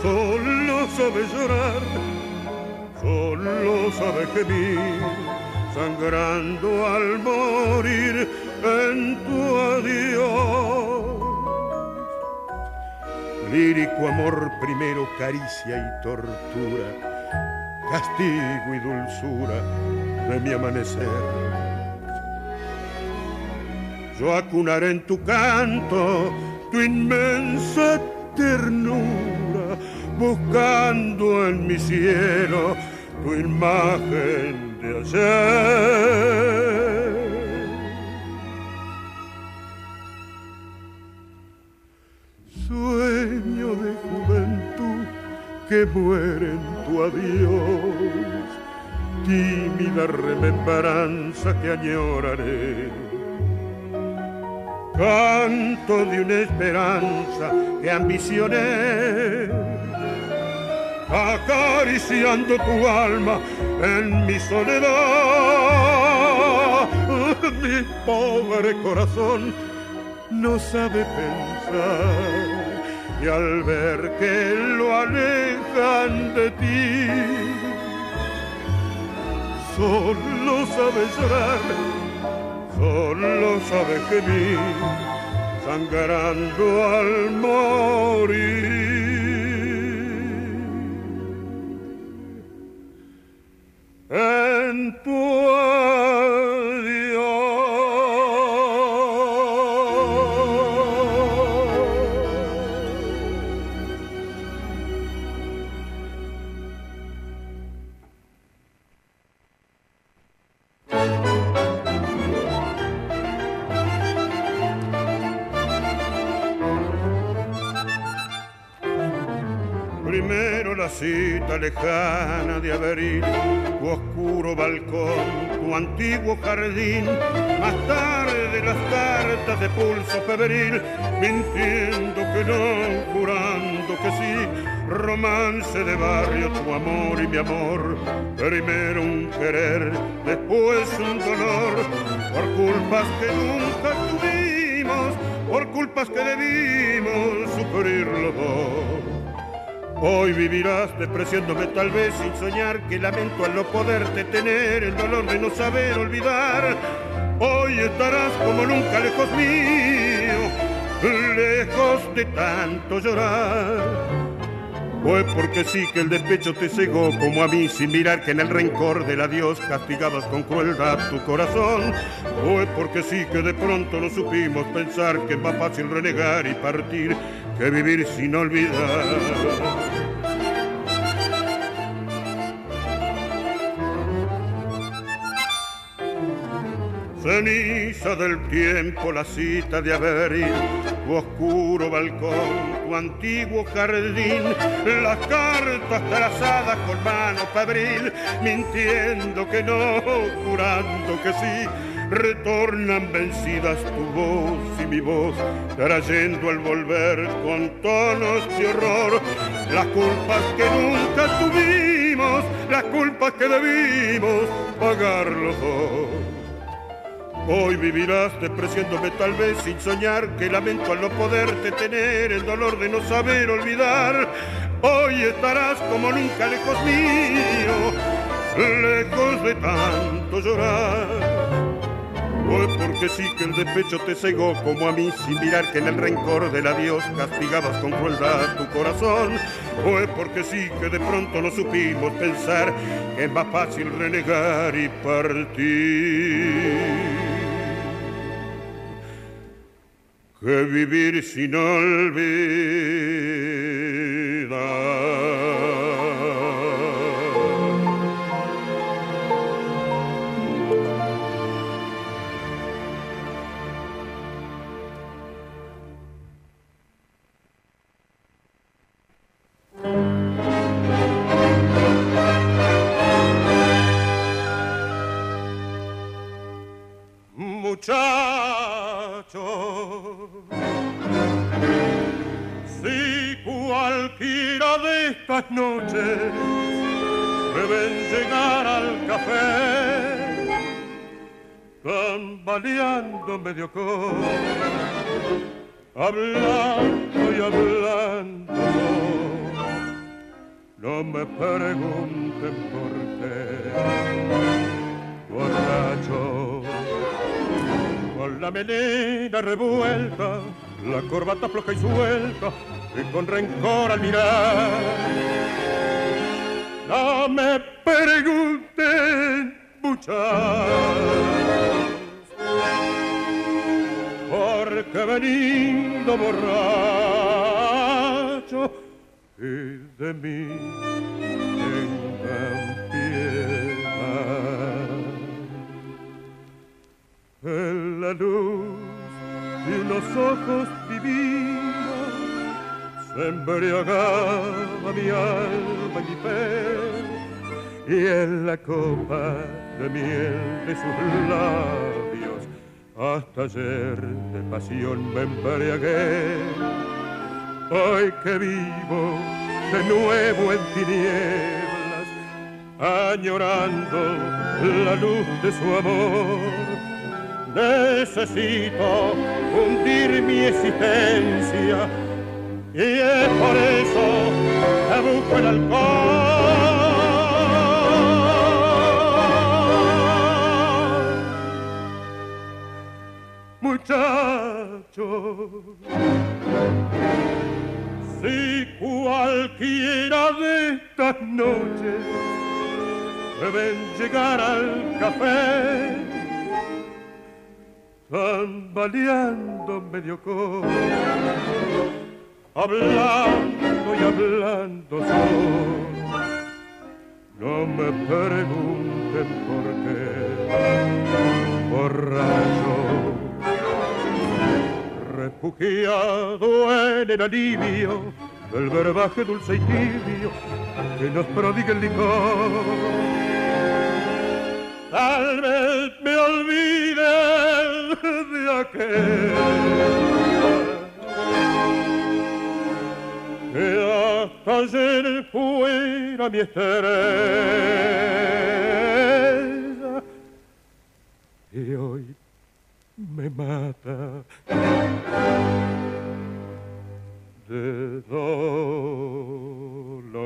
solo sabe llorar, solo sabe gemir, sangrando al morir en tu adiós. Lírico amor primero, caricia y tortura, castigo y dulzura de mi amanecer yo acunaré en tu canto tu inmensa ternura, buscando en mi cielo tu imagen de ayer. Sueño de juventud que muere en tu adiós, tímida remembranza que añoraré canto de una esperanza que ambicioné, acariciando tu alma en mi soledad. Mi pobre corazón no sabe pensar. Y al ver que lo alejan de ti, solo sabe llorar solo sabe gemir, sangrando al morir. En tu lejana de Averil, tu oscuro balcón, tu antiguo jardín, más tarde las cartas de pulso febril, mintiendo que no, jurando que sí, romance de barrio, tu amor y mi amor, primero un querer, después un dolor, por culpas que nunca tuvimos, por culpas que debimos sufrir los dos Hoy vivirás depreciándome tal vez sin soñar que lamento al no poderte tener el dolor de no saber olvidar. Hoy estarás como nunca lejos mío, lejos de tanto llorar. Fue porque sí que el despecho te cegó como a mí sin mirar que en el rencor del adiós castigabas con crueldad tu corazón. Fue porque sí que de pronto no supimos pensar que es más fácil renegar y partir que vivir sin olvidar. Ceniza del tiempo, la cita de Averil, tu oscuro balcón, tu antiguo jardín, las cartas trazadas con mano febril, mintiendo que no, jurando que sí, retornan vencidas tu voz y mi voz, trayendo al volver con tonos de horror las culpas que nunca tuvimos, las culpas que debimos pagar los dos. Hoy vivirás despreciándome tal vez sin soñar que lamento al no poderte tener, el dolor de no saber olvidar. Hoy estarás como nunca lejos mío, lejos de tanto llorar. Hoy porque sí que el despecho te cegó como a mí sin mirar que en el rencor del adiós castigabas con crueldad tu corazón. Hoy porque sí que de pronto no supimos pensar que es más fácil renegar y partir que vivir sin olvidar. Cualquiera de estas noches deben llegar al café, tambaleando medio cor, hablando y hablando, no me pregunten por qué, borracho con la melena revuelta, la corbata floja y suelta, y con rencor al mirar. No me pregunten, muchachos, porque venido borrar y de mí tengan piedad. En la luz de unos ojos divinos se embriagaba mi alma y mi fe y en la copa de miel de sus labios hasta ayer de pasión me embriagué hoy que vivo de nuevo en tinieblas, añorando la luz de su amor. Necesito hundir mi existencia y es por eso que busco el alcohol. Muchachos, si cualquiera de estas noches deben llegar al café, tambaleando medio cojo, hablando y hablando solo, no me pregunten por qué, borracho refugiado en el alivio del verbaje dulce y tibio que nos prodiga el licor. Tal vez me olvide de aquel. Que hasta ayer fuera mi estrella y hoy me mata. De El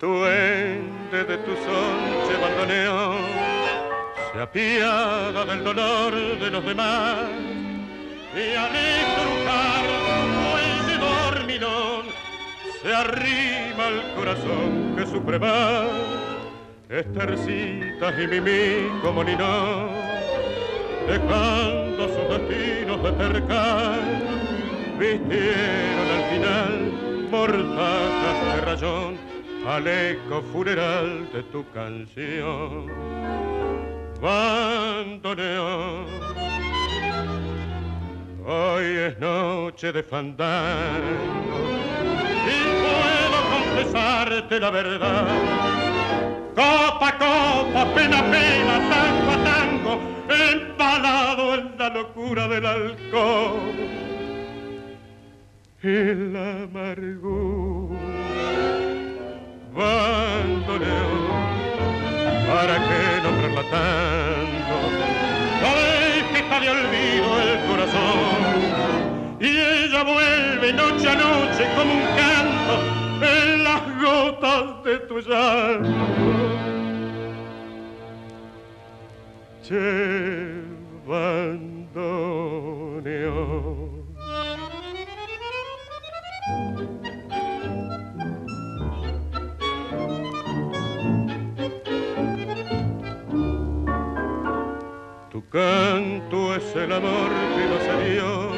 duende de tu sonche bandoneón se apiada del dolor de los demás y al estrujar ese dormilón se arrima al corazón que sufre más. Estercitas y mimí como no, dejando sus destinos de cercar, vistieron al final mortajas de rayón al eco funeral de tu canción. Bandoneón, hoy es noche de fandango y puedo confesarte la verdad. Copa copa, pena pena, tango a tango, empalado en la locura del alcohol y la bandoneón, ¿para qué nombrarla tanto? No que está de olvido el corazón y ella vuelve noche a noche como un canto en las gotas de tu llanto. Che, canto es el amor que nos dio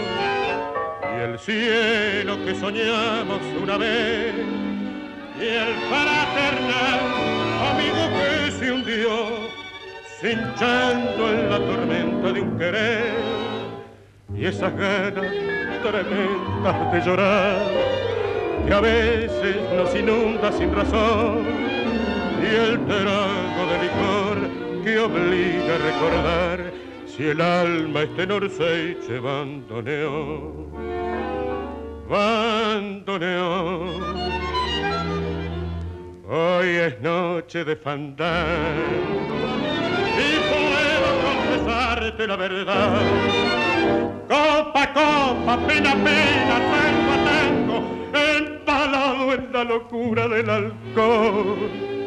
y el cielo que soñamos una vez y el fraternal amigo que se hundió cinchando en la tormenta de un querer y esas ganas tremendas de llorar que a veces nos inunda sin razón y el trago de licor que obliga a recordar si el alma este norseiche bandoneó, bandoneó. Hoy es noche de fandango y puedo abrazarte la verdad. Copa, copa, pena, pena, tango tango, empalado en la locura del alcohol.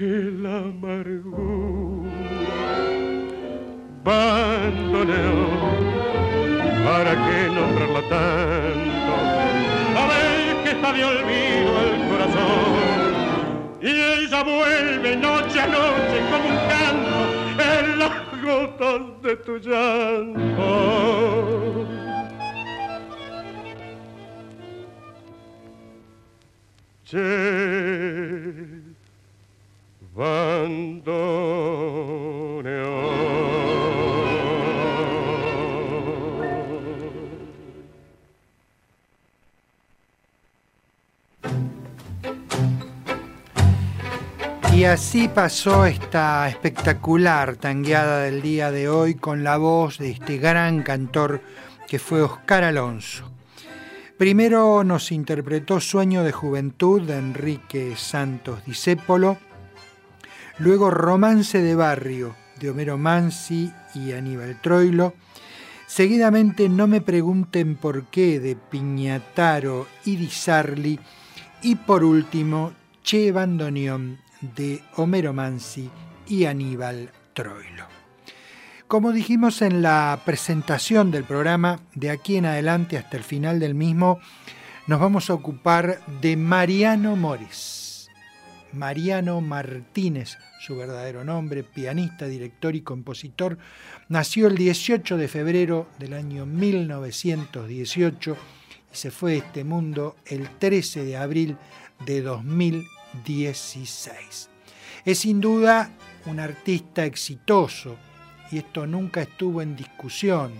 El amargura, bandoneón, ¿para qué nombrarla tanto? A ver que está de olvido el corazón. Y ella vuelve noche a noche como un canto en las gotas de tu llanto. Che. Y así pasó esta espectacular tangueada del día de hoy con la voz de este gran cantor que fue Oscar Alonso. Primero nos interpretó Sueño de Juventud de Enrique Santos Discépolo, luego Romance de Barrio de Homero Mansi y Aníbal Troilo, seguidamente No me pregunten por qué de Piñataro y Di Sarli y por último Che Bandoneón de Homero Mansi y Aníbal Troilo. Como dijimos en la presentación del programa, de aquí en adelante hasta el final del mismo, nos vamos a ocupar de Mariano Mores. Mariano Martínez, su verdadero nombre, pianista, director y compositor, nació el 18 de febrero del año 1918 y se fue de este mundo el 13 de abril de 2016. Es sin duda un artista exitoso, y esto nunca estuvo en discusión.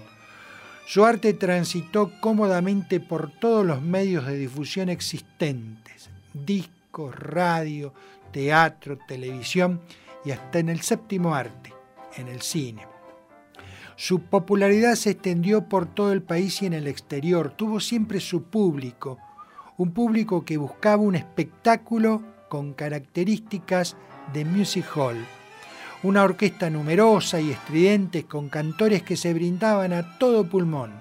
Su arte transitó cómodamente por todos los medios de difusión existentes, discos, radio, teatro, televisión y hasta en el séptimo arte, en el cine. Su popularidad se extendió por todo el país y en el exterior. Tuvo siempre su público, un público que buscaba un espectáculo con características de music hall una orquesta numerosa y estridente con cantores que se brindaban a todo pulmón,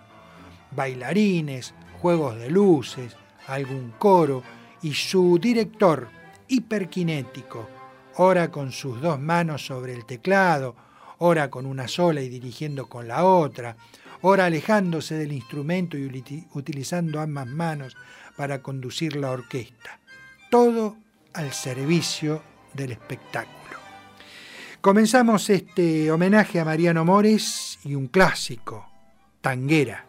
bailarines, juegos de luces, algún coro y su director, hiperkinético, ora con sus dos manos sobre el teclado, ora con una sola y dirigiendo con la otra, ora alejándose del instrumento y utilizando ambas manos para conducir la orquesta. Todo al servicio del espectáculo. Comenzamos este homenaje a Mariano Mores y un clásico, Tanguera.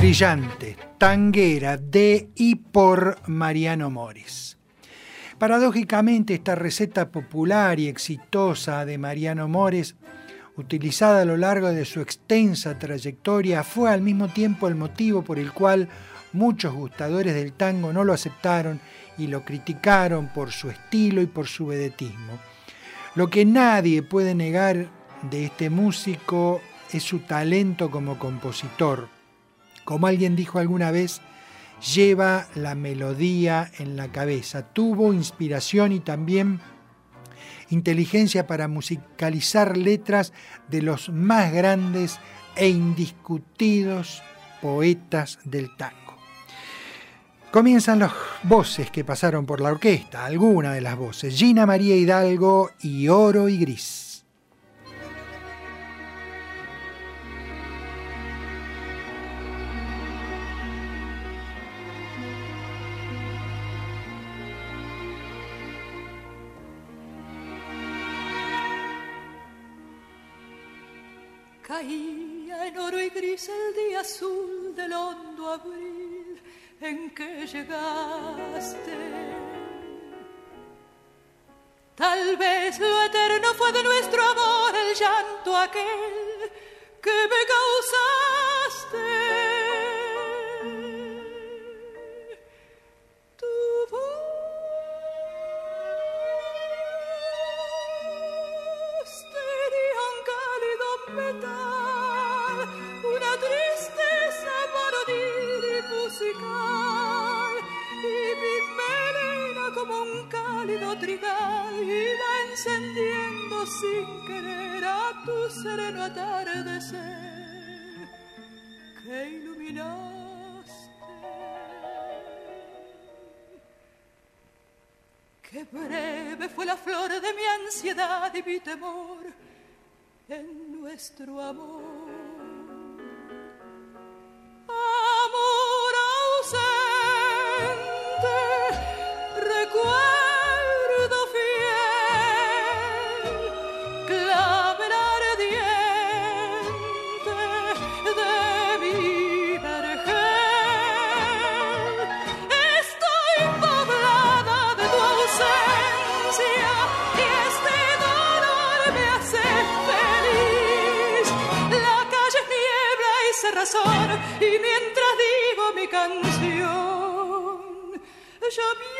Brillante, tanguera de y por Mariano Mores. Paradójicamente, esta receta popular y exitosa de Mariano Mores, utilizada a lo largo de su extensa trayectoria, fue al mismo tiempo el motivo por el cual muchos gustadores del tango no lo aceptaron y lo criticaron por su estilo y por su vedetismo. Lo que nadie puede negar de este músico es su talento como compositor. Como alguien dijo alguna vez, lleva la melodía en la cabeza. Tuvo inspiración y también inteligencia para musicalizar letras de los más grandes e indiscutidos poetas del tango. Comienzan las voces que pasaron por la orquesta, algunas de las voces, Gina María Hidalgo y Oro y Gris. El día azul del hondo abril en que llegaste. Tal vez lo eterno fue de nuestro amor el llanto aquel que me causaste. Encendiendo sin querer a tu sereno atardecer que iluminaste. Qué breve fue la flor de mi ansiedad y mi temor en nuestro. Amor 小逼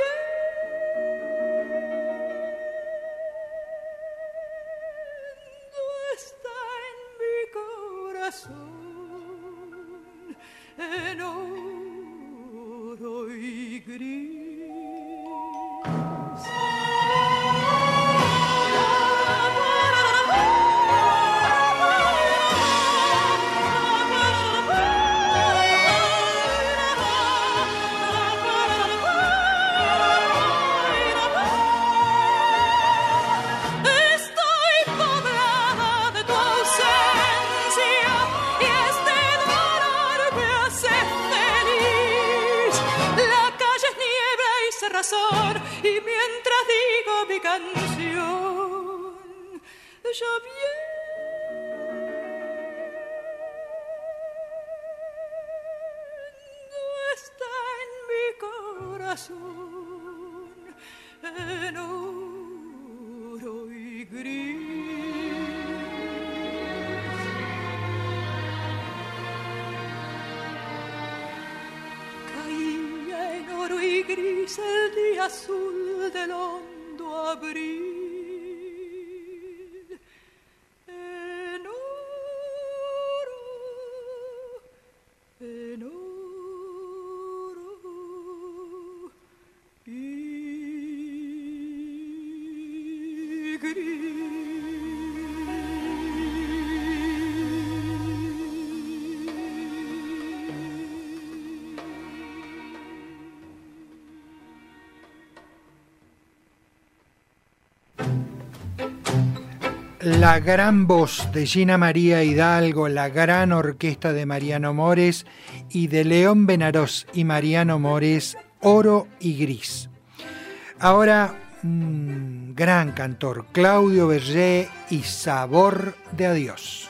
viene la gran voz de Gina María Hidalgo, la gran orquesta de Mariano Mores y de León Benarós y Mariano Mores, Oro y Gris. Ahora, gran cantor, Claudio Berger y Sabor de Adiós.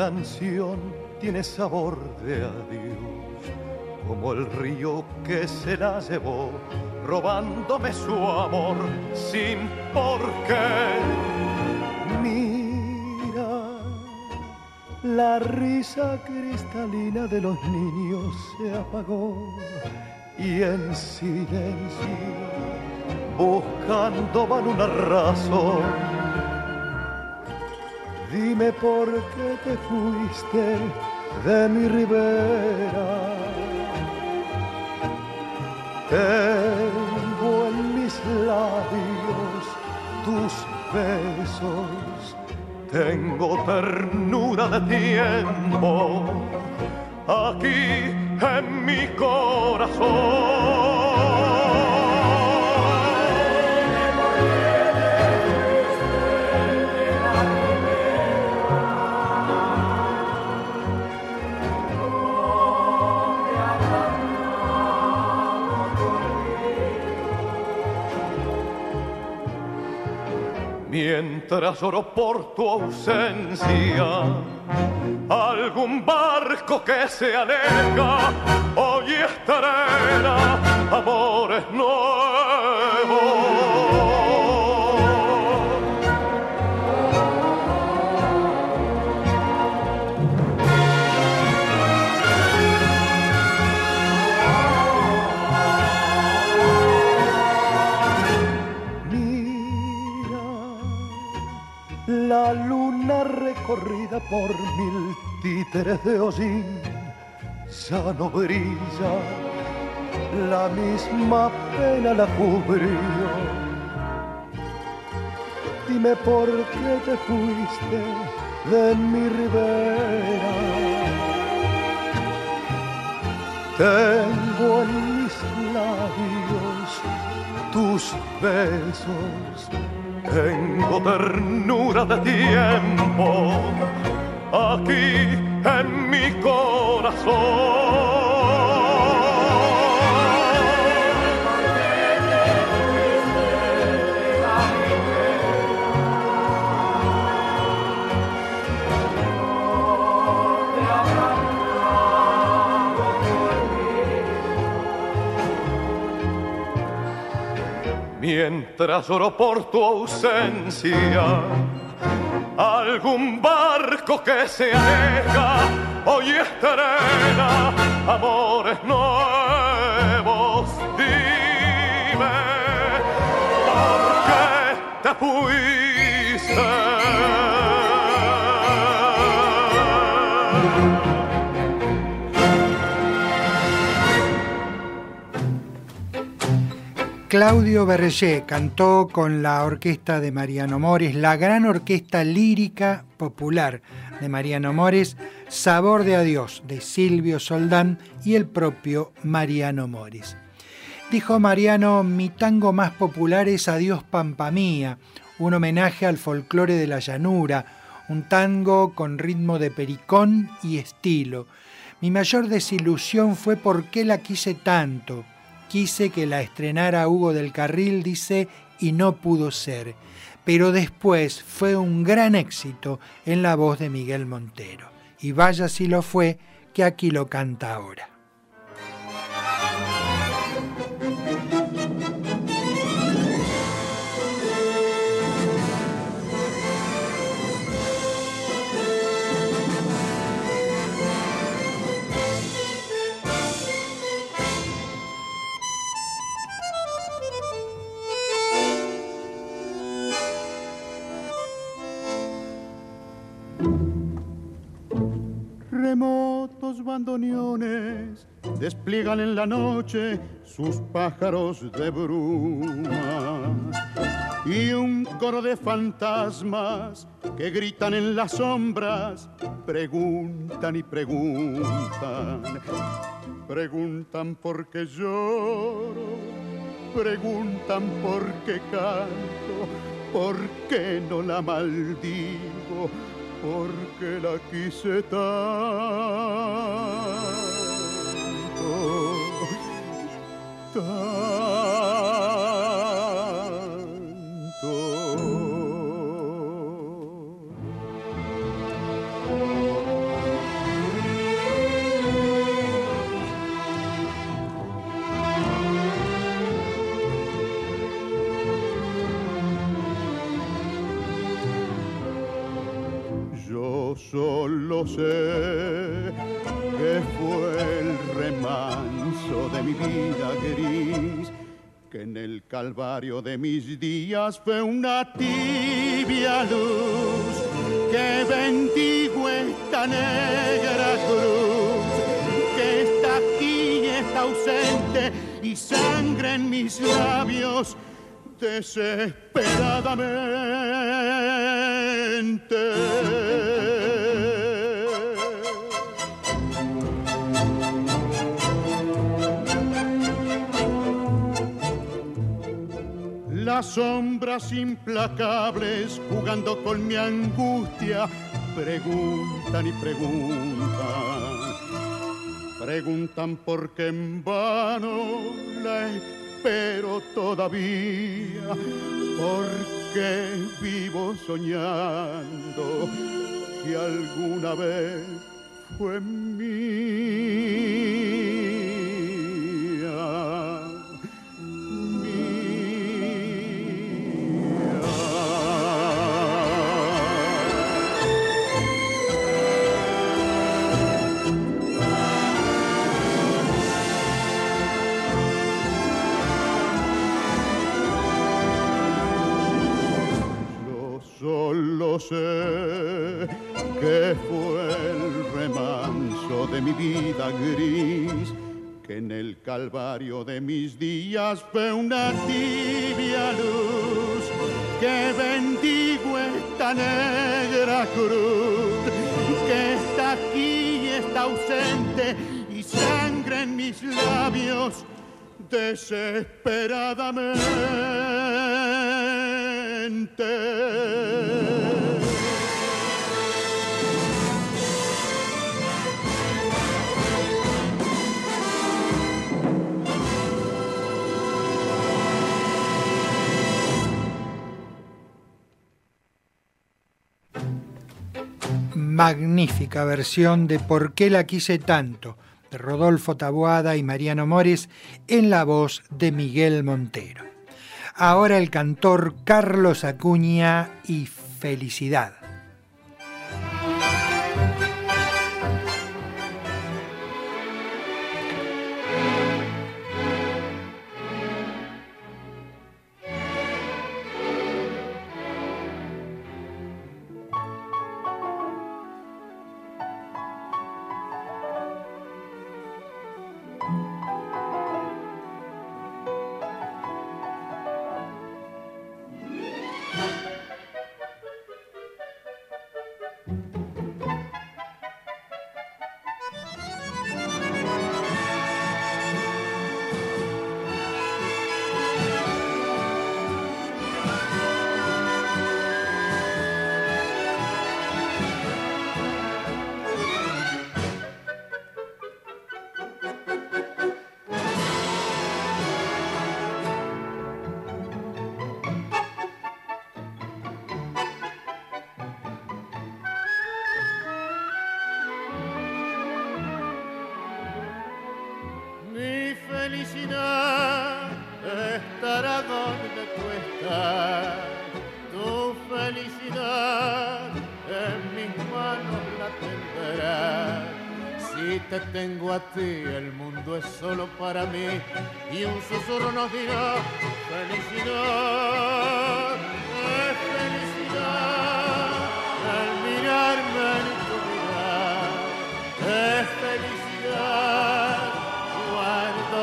Canción tiene sabor de adiós, como el río que se la llevó, robándome su amor sin por qué. Mira, la risa cristalina de los niños se apagó y en silencio, buscando van una razón Dime por qué te fuiste de mi ribera. Tengo en mis labios tus besos, tengo ternura de tiempo aquí en mi corazón. Mientras oro por tu ausencia. Algún barco que se aleja hoy estrena amores nuevos. Luna recorrida por mil títeres de hollín ya no brilla, la misma pena la cubrió. Dime por qué te fuiste de mi ribera. Tengo en mis labios tus besos tengo ternura de tiempo aquí en mi corazón. Mientras oro por tu ausencia. Algún barco que se aleja hoy estrena amores nuevos. Dime por qué te fuiste. Claudio Berger cantó con la orquesta de Mariano Mores, la gran orquesta lírica popular de Mariano Mores, Sabor de Adiós de Silvio Soldán y el propio Mariano Mores. Dijo Mariano, mi tango más popular es Adiós Pampa Mía, un homenaje al folclore de la llanura, un tango con ritmo de pericón y estilo. Mi mayor desilusión fue por qué la quise tanto Quise que la estrenara Hugo del Carril, dice, y no pudo ser. Pero después fue un gran éxito en la voz de Miguel Montero. Y vaya si lo fue, que aquí lo canta ahora. Remotos bandoneones despliegan en la noche sus pájaros de bruma. Y un coro de fantasmas que gritan en las sombras, preguntan y preguntan, preguntan por qué lloro, preguntan por qué canto, por qué no la maldigo porque la quise tanto, tanto. Solo sé que fue el remanso de mi vida gris, que en el calvario de mis días fue una tibia luz que bendigo esta negra cruz, que está aquí y está ausente y sangre en mis labios desesperadamente. Las sombras implacables jugando con mi angustia preguntan y preguntan. Preguntan por qué en vano la espero todavía, porque vivo soñando que alguna vez fue mía. Sé que fue el remanso de mi vida gris, que en el calvario de mis días fue una tibia luz, que bendigo esta negra cruz, que está aquí y está ausente y sangre en mis labios desesperadamente. Magnífica versión de Por qué la quise tanto, de Rodolfo Taboada y Mariano Mores, en la voz de Miguel Montero. Ahora el cantor Carlos Acuña y Felicidad.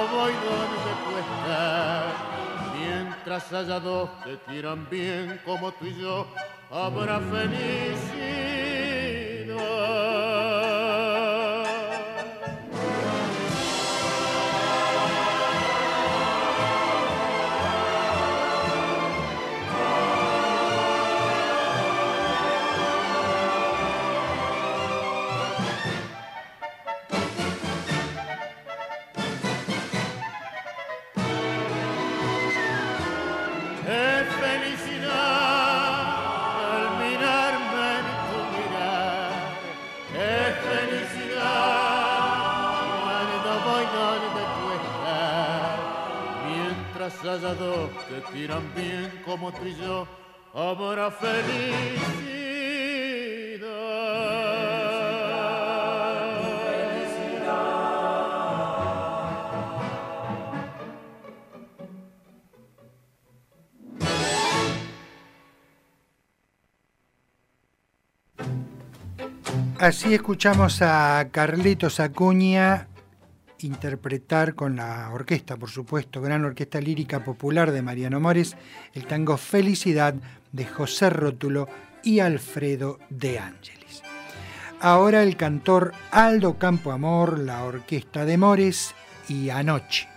Voy donde tú estás. Mientras haya dos que quieran bien como tú y yo, habrá felicidad. como tú y yo, habrá felicidad. Así escuchamos a Carlitos Acuña interpretar con la orquesta, por supuesto, gran orquesta lírica popular de Mariano Mores, el tango Felicidad de José Rótulo y Alfredo de Ángelis. Ahora el cantor Aldo Campoamor, la orquesta de Mores y. Anoche,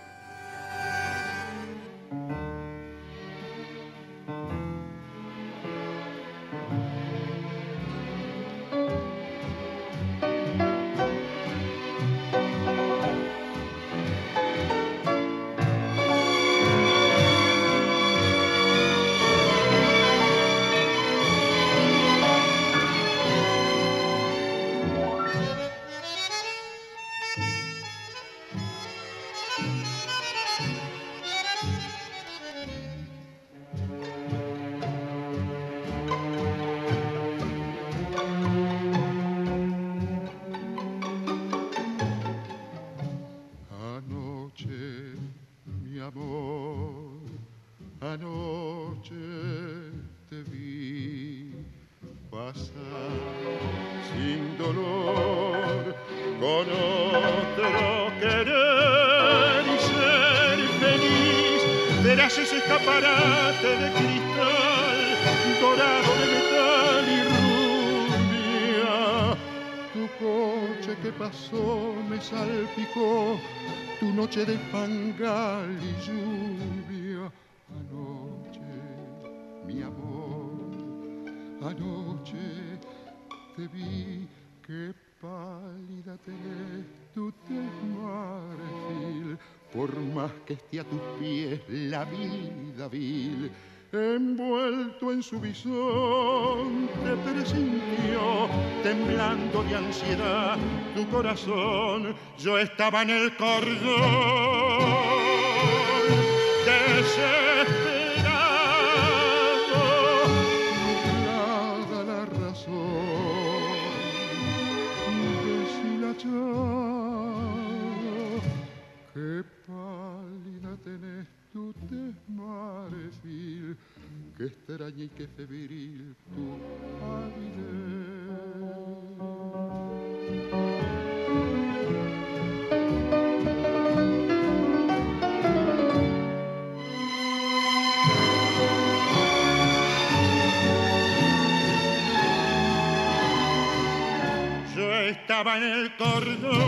envuelto en su visón, te presintió, temblando de ansiedad tu corazón. Yo estaba en el cordón, extraña estaba en el cordón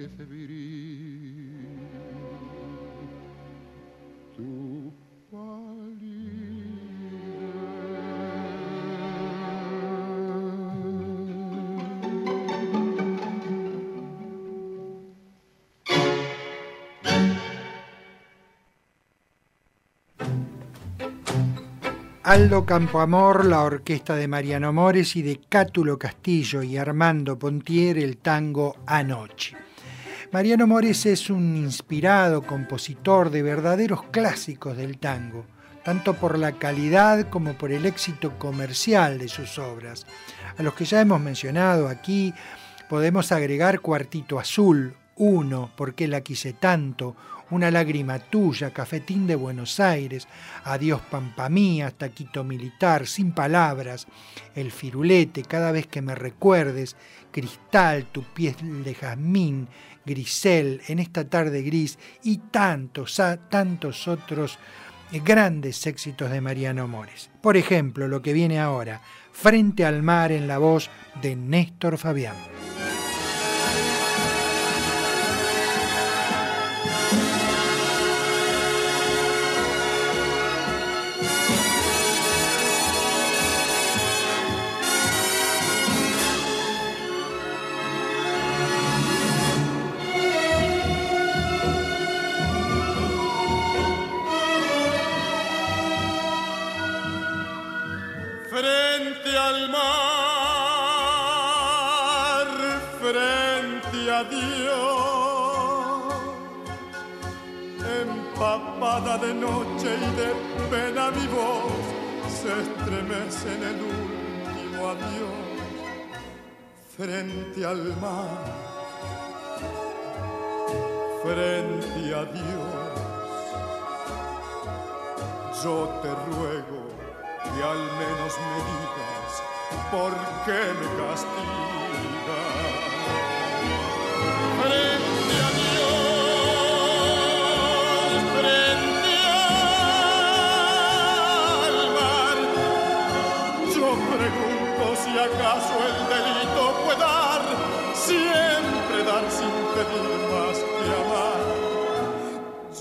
qué febril. Tu Aldo Campoamor, la orquesta de Mariano Mores y de Cátulo Castillo y Armando Pontier, el tango Anoche. Mariano Mores es un inspirado compositor de verdaderos clásicos del tango, tanto por la calidad como por el éxito comercial de sus obras. A los que ya hemos mencionado aquí podemos agregar Cuartito Azul, Uno, porque la quise tanto, Una lágrima tuya, Cafetín de Buenos Aires, Adiós Pampa Mía, Taquito Militar, Sin Palabras, El Firulete, Cada vez que me recuerdes, Cristal, Tu piel de jazmín, Grisel, En esta tarde gris y tantos, tantos otros grandes éxitos de Mariano Mores. Por ejemplo, lo que viene ahora, Frente al mar en la voz de Néstor Fabián. De noche y de pena mi voz se estremece en el último adiós frente al mar, frente a Dios. Yo te ruego que al menos me digas por qué me castigas.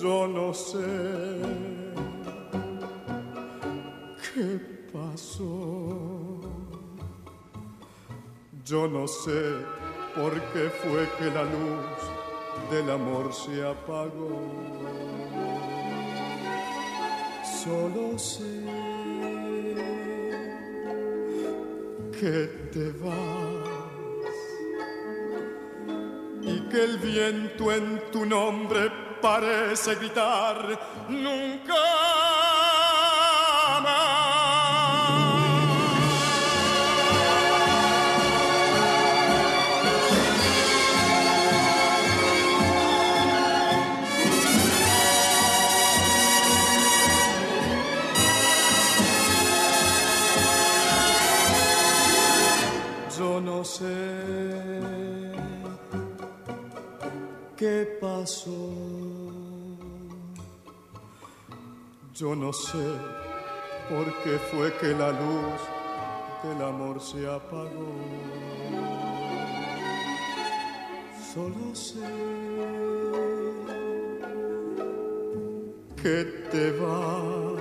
Yo no sé qué pasó. Yo no sé por qué fue que la luz del amor se apagó. Solo sé que te vas y que el viento en tu nombre parece gritar nunca no sé por qué fue que la luz del amor se apagó. Solo sé que te vas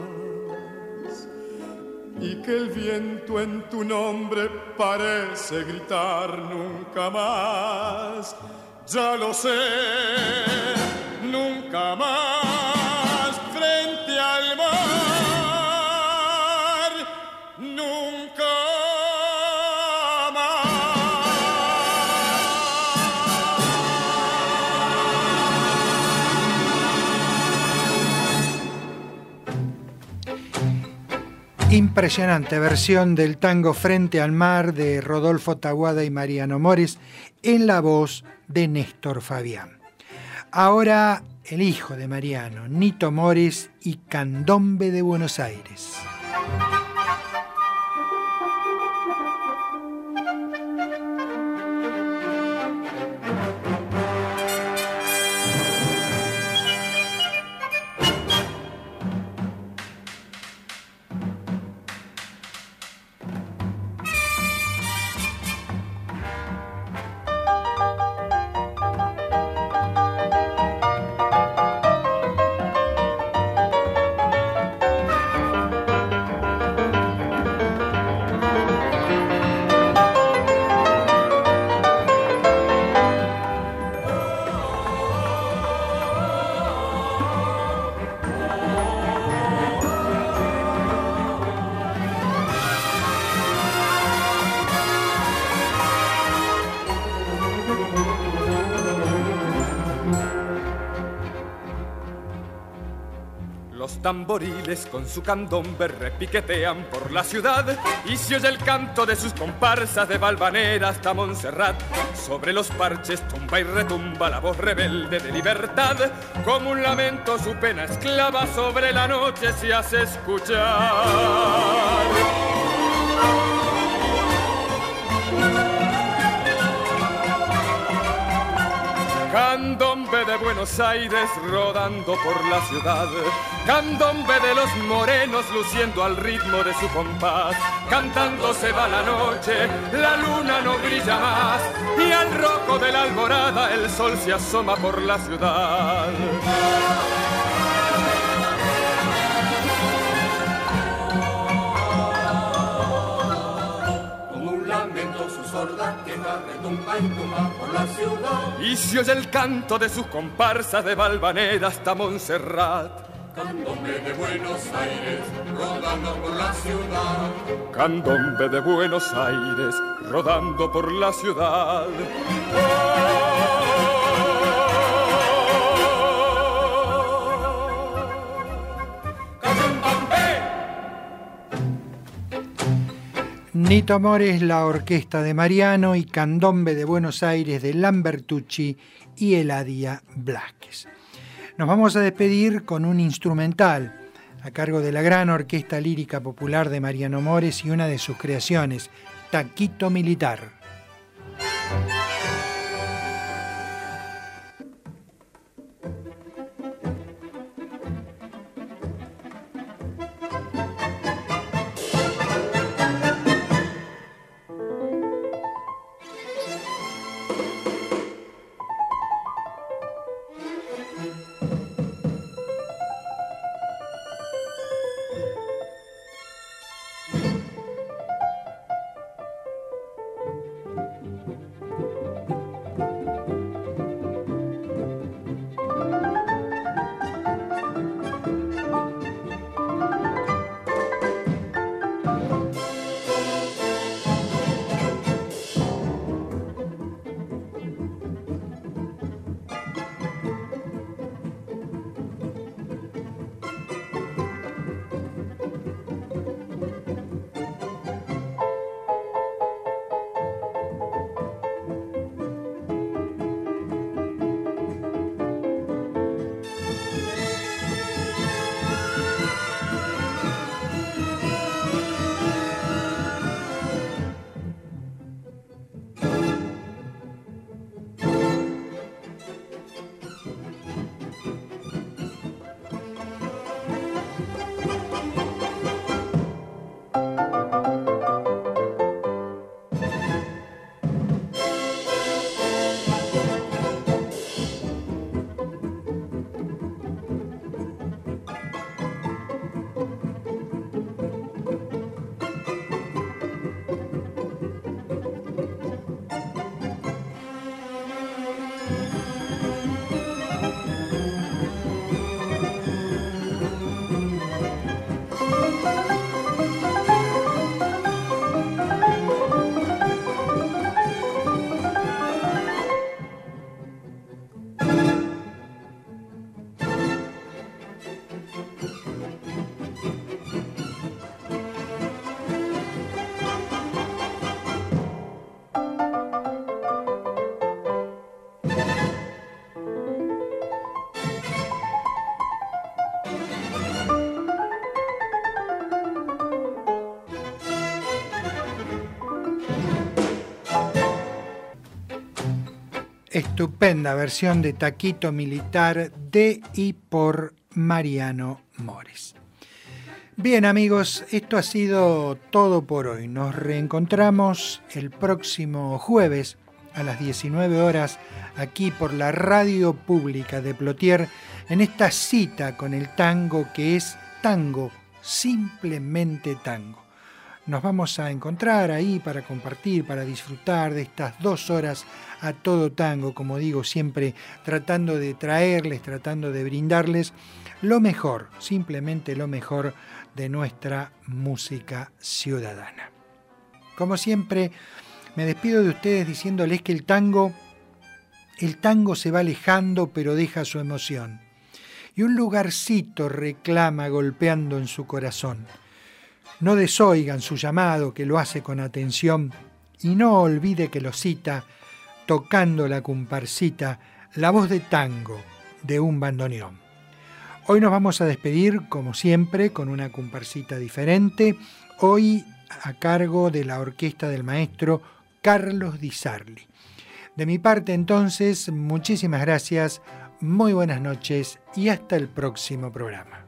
y que el viento en tu nombre parece gritar nunca más. Ya lo sé, nunca más Impresionante versión del tango Frente al Mar de Rodolfo Taguada y Mariano Mores en la voz de Néstor Fabián. Ahora el hijo de Mariano, Nito Mores y Candombe de Buenos Aires. Con su candombe repiquetean por la ciudad y se oye el canto de sus comparsas de Valvanera hasta Montserrat. Sobre los parches tumba y retumba la voz rebelde de libertad, como un lamento su pena esclava sobre la noche se hace escuchar. De Buenos Aires rodando por la ciudad. Candombe de los morenos luciendo al ritmo de su compás. Cantando se va la noche, la luna no brilla más. Y al rojo de la alborada el sol se asoma por la ciudad. Sorda queja retumba y tumba por la ciudad. Y se oye el canto de sus comparsas de Valvanera hasta Montserrat. Candombe de Buenos Aires rodando por la ciudad. Candombe de Buenos Aires rodando por la ciudad. Nito Amores, la orquesta de Mariano y Candombe de Buenos Aires de Lambertucci y Eladia Blasquez. Nos vamos a despedir con un instrumental a cargo de la gran orquesta lírica popular de Mariano Mores y una de sus creaciones, Taquito Militar. Estupenda versión de Taquito Militar de y por Mariano Mores. Bien amigos, esto ha sido todo por hoy. Nos reencontramos el próximo jueves a las 19 horas aquí por la radio pública de Plotier en esta cita con el tango que es tango, simplemente tango. Nos vamos a encontrar ahí para compartir, para disfrutar de estas dos horas a todo tango, como digo, siempre tratando de traerles, tratando de brindarles lo mejor, simplemente lo mejor de nuestra música ciudadana. Como siempre, me despido de ustedes diciéndoles que el tango, el tango se va alejando pero deja su emoción. Y un lugarcito reclama golpeando en su corazón. No desoigan su llamado que lo hace con atención y no olvide que lo cita tocando la comparsita, la voz de tango de un bandoneón. Hoy nos vamos a despedir, como siempre, con una comparsita diferente, hoy a cargo de la orquesta del maestro Carlos Di Sarli. De mi parte, entonces, muchísimas gracias, muy buenas noches y hasta el próximo programa.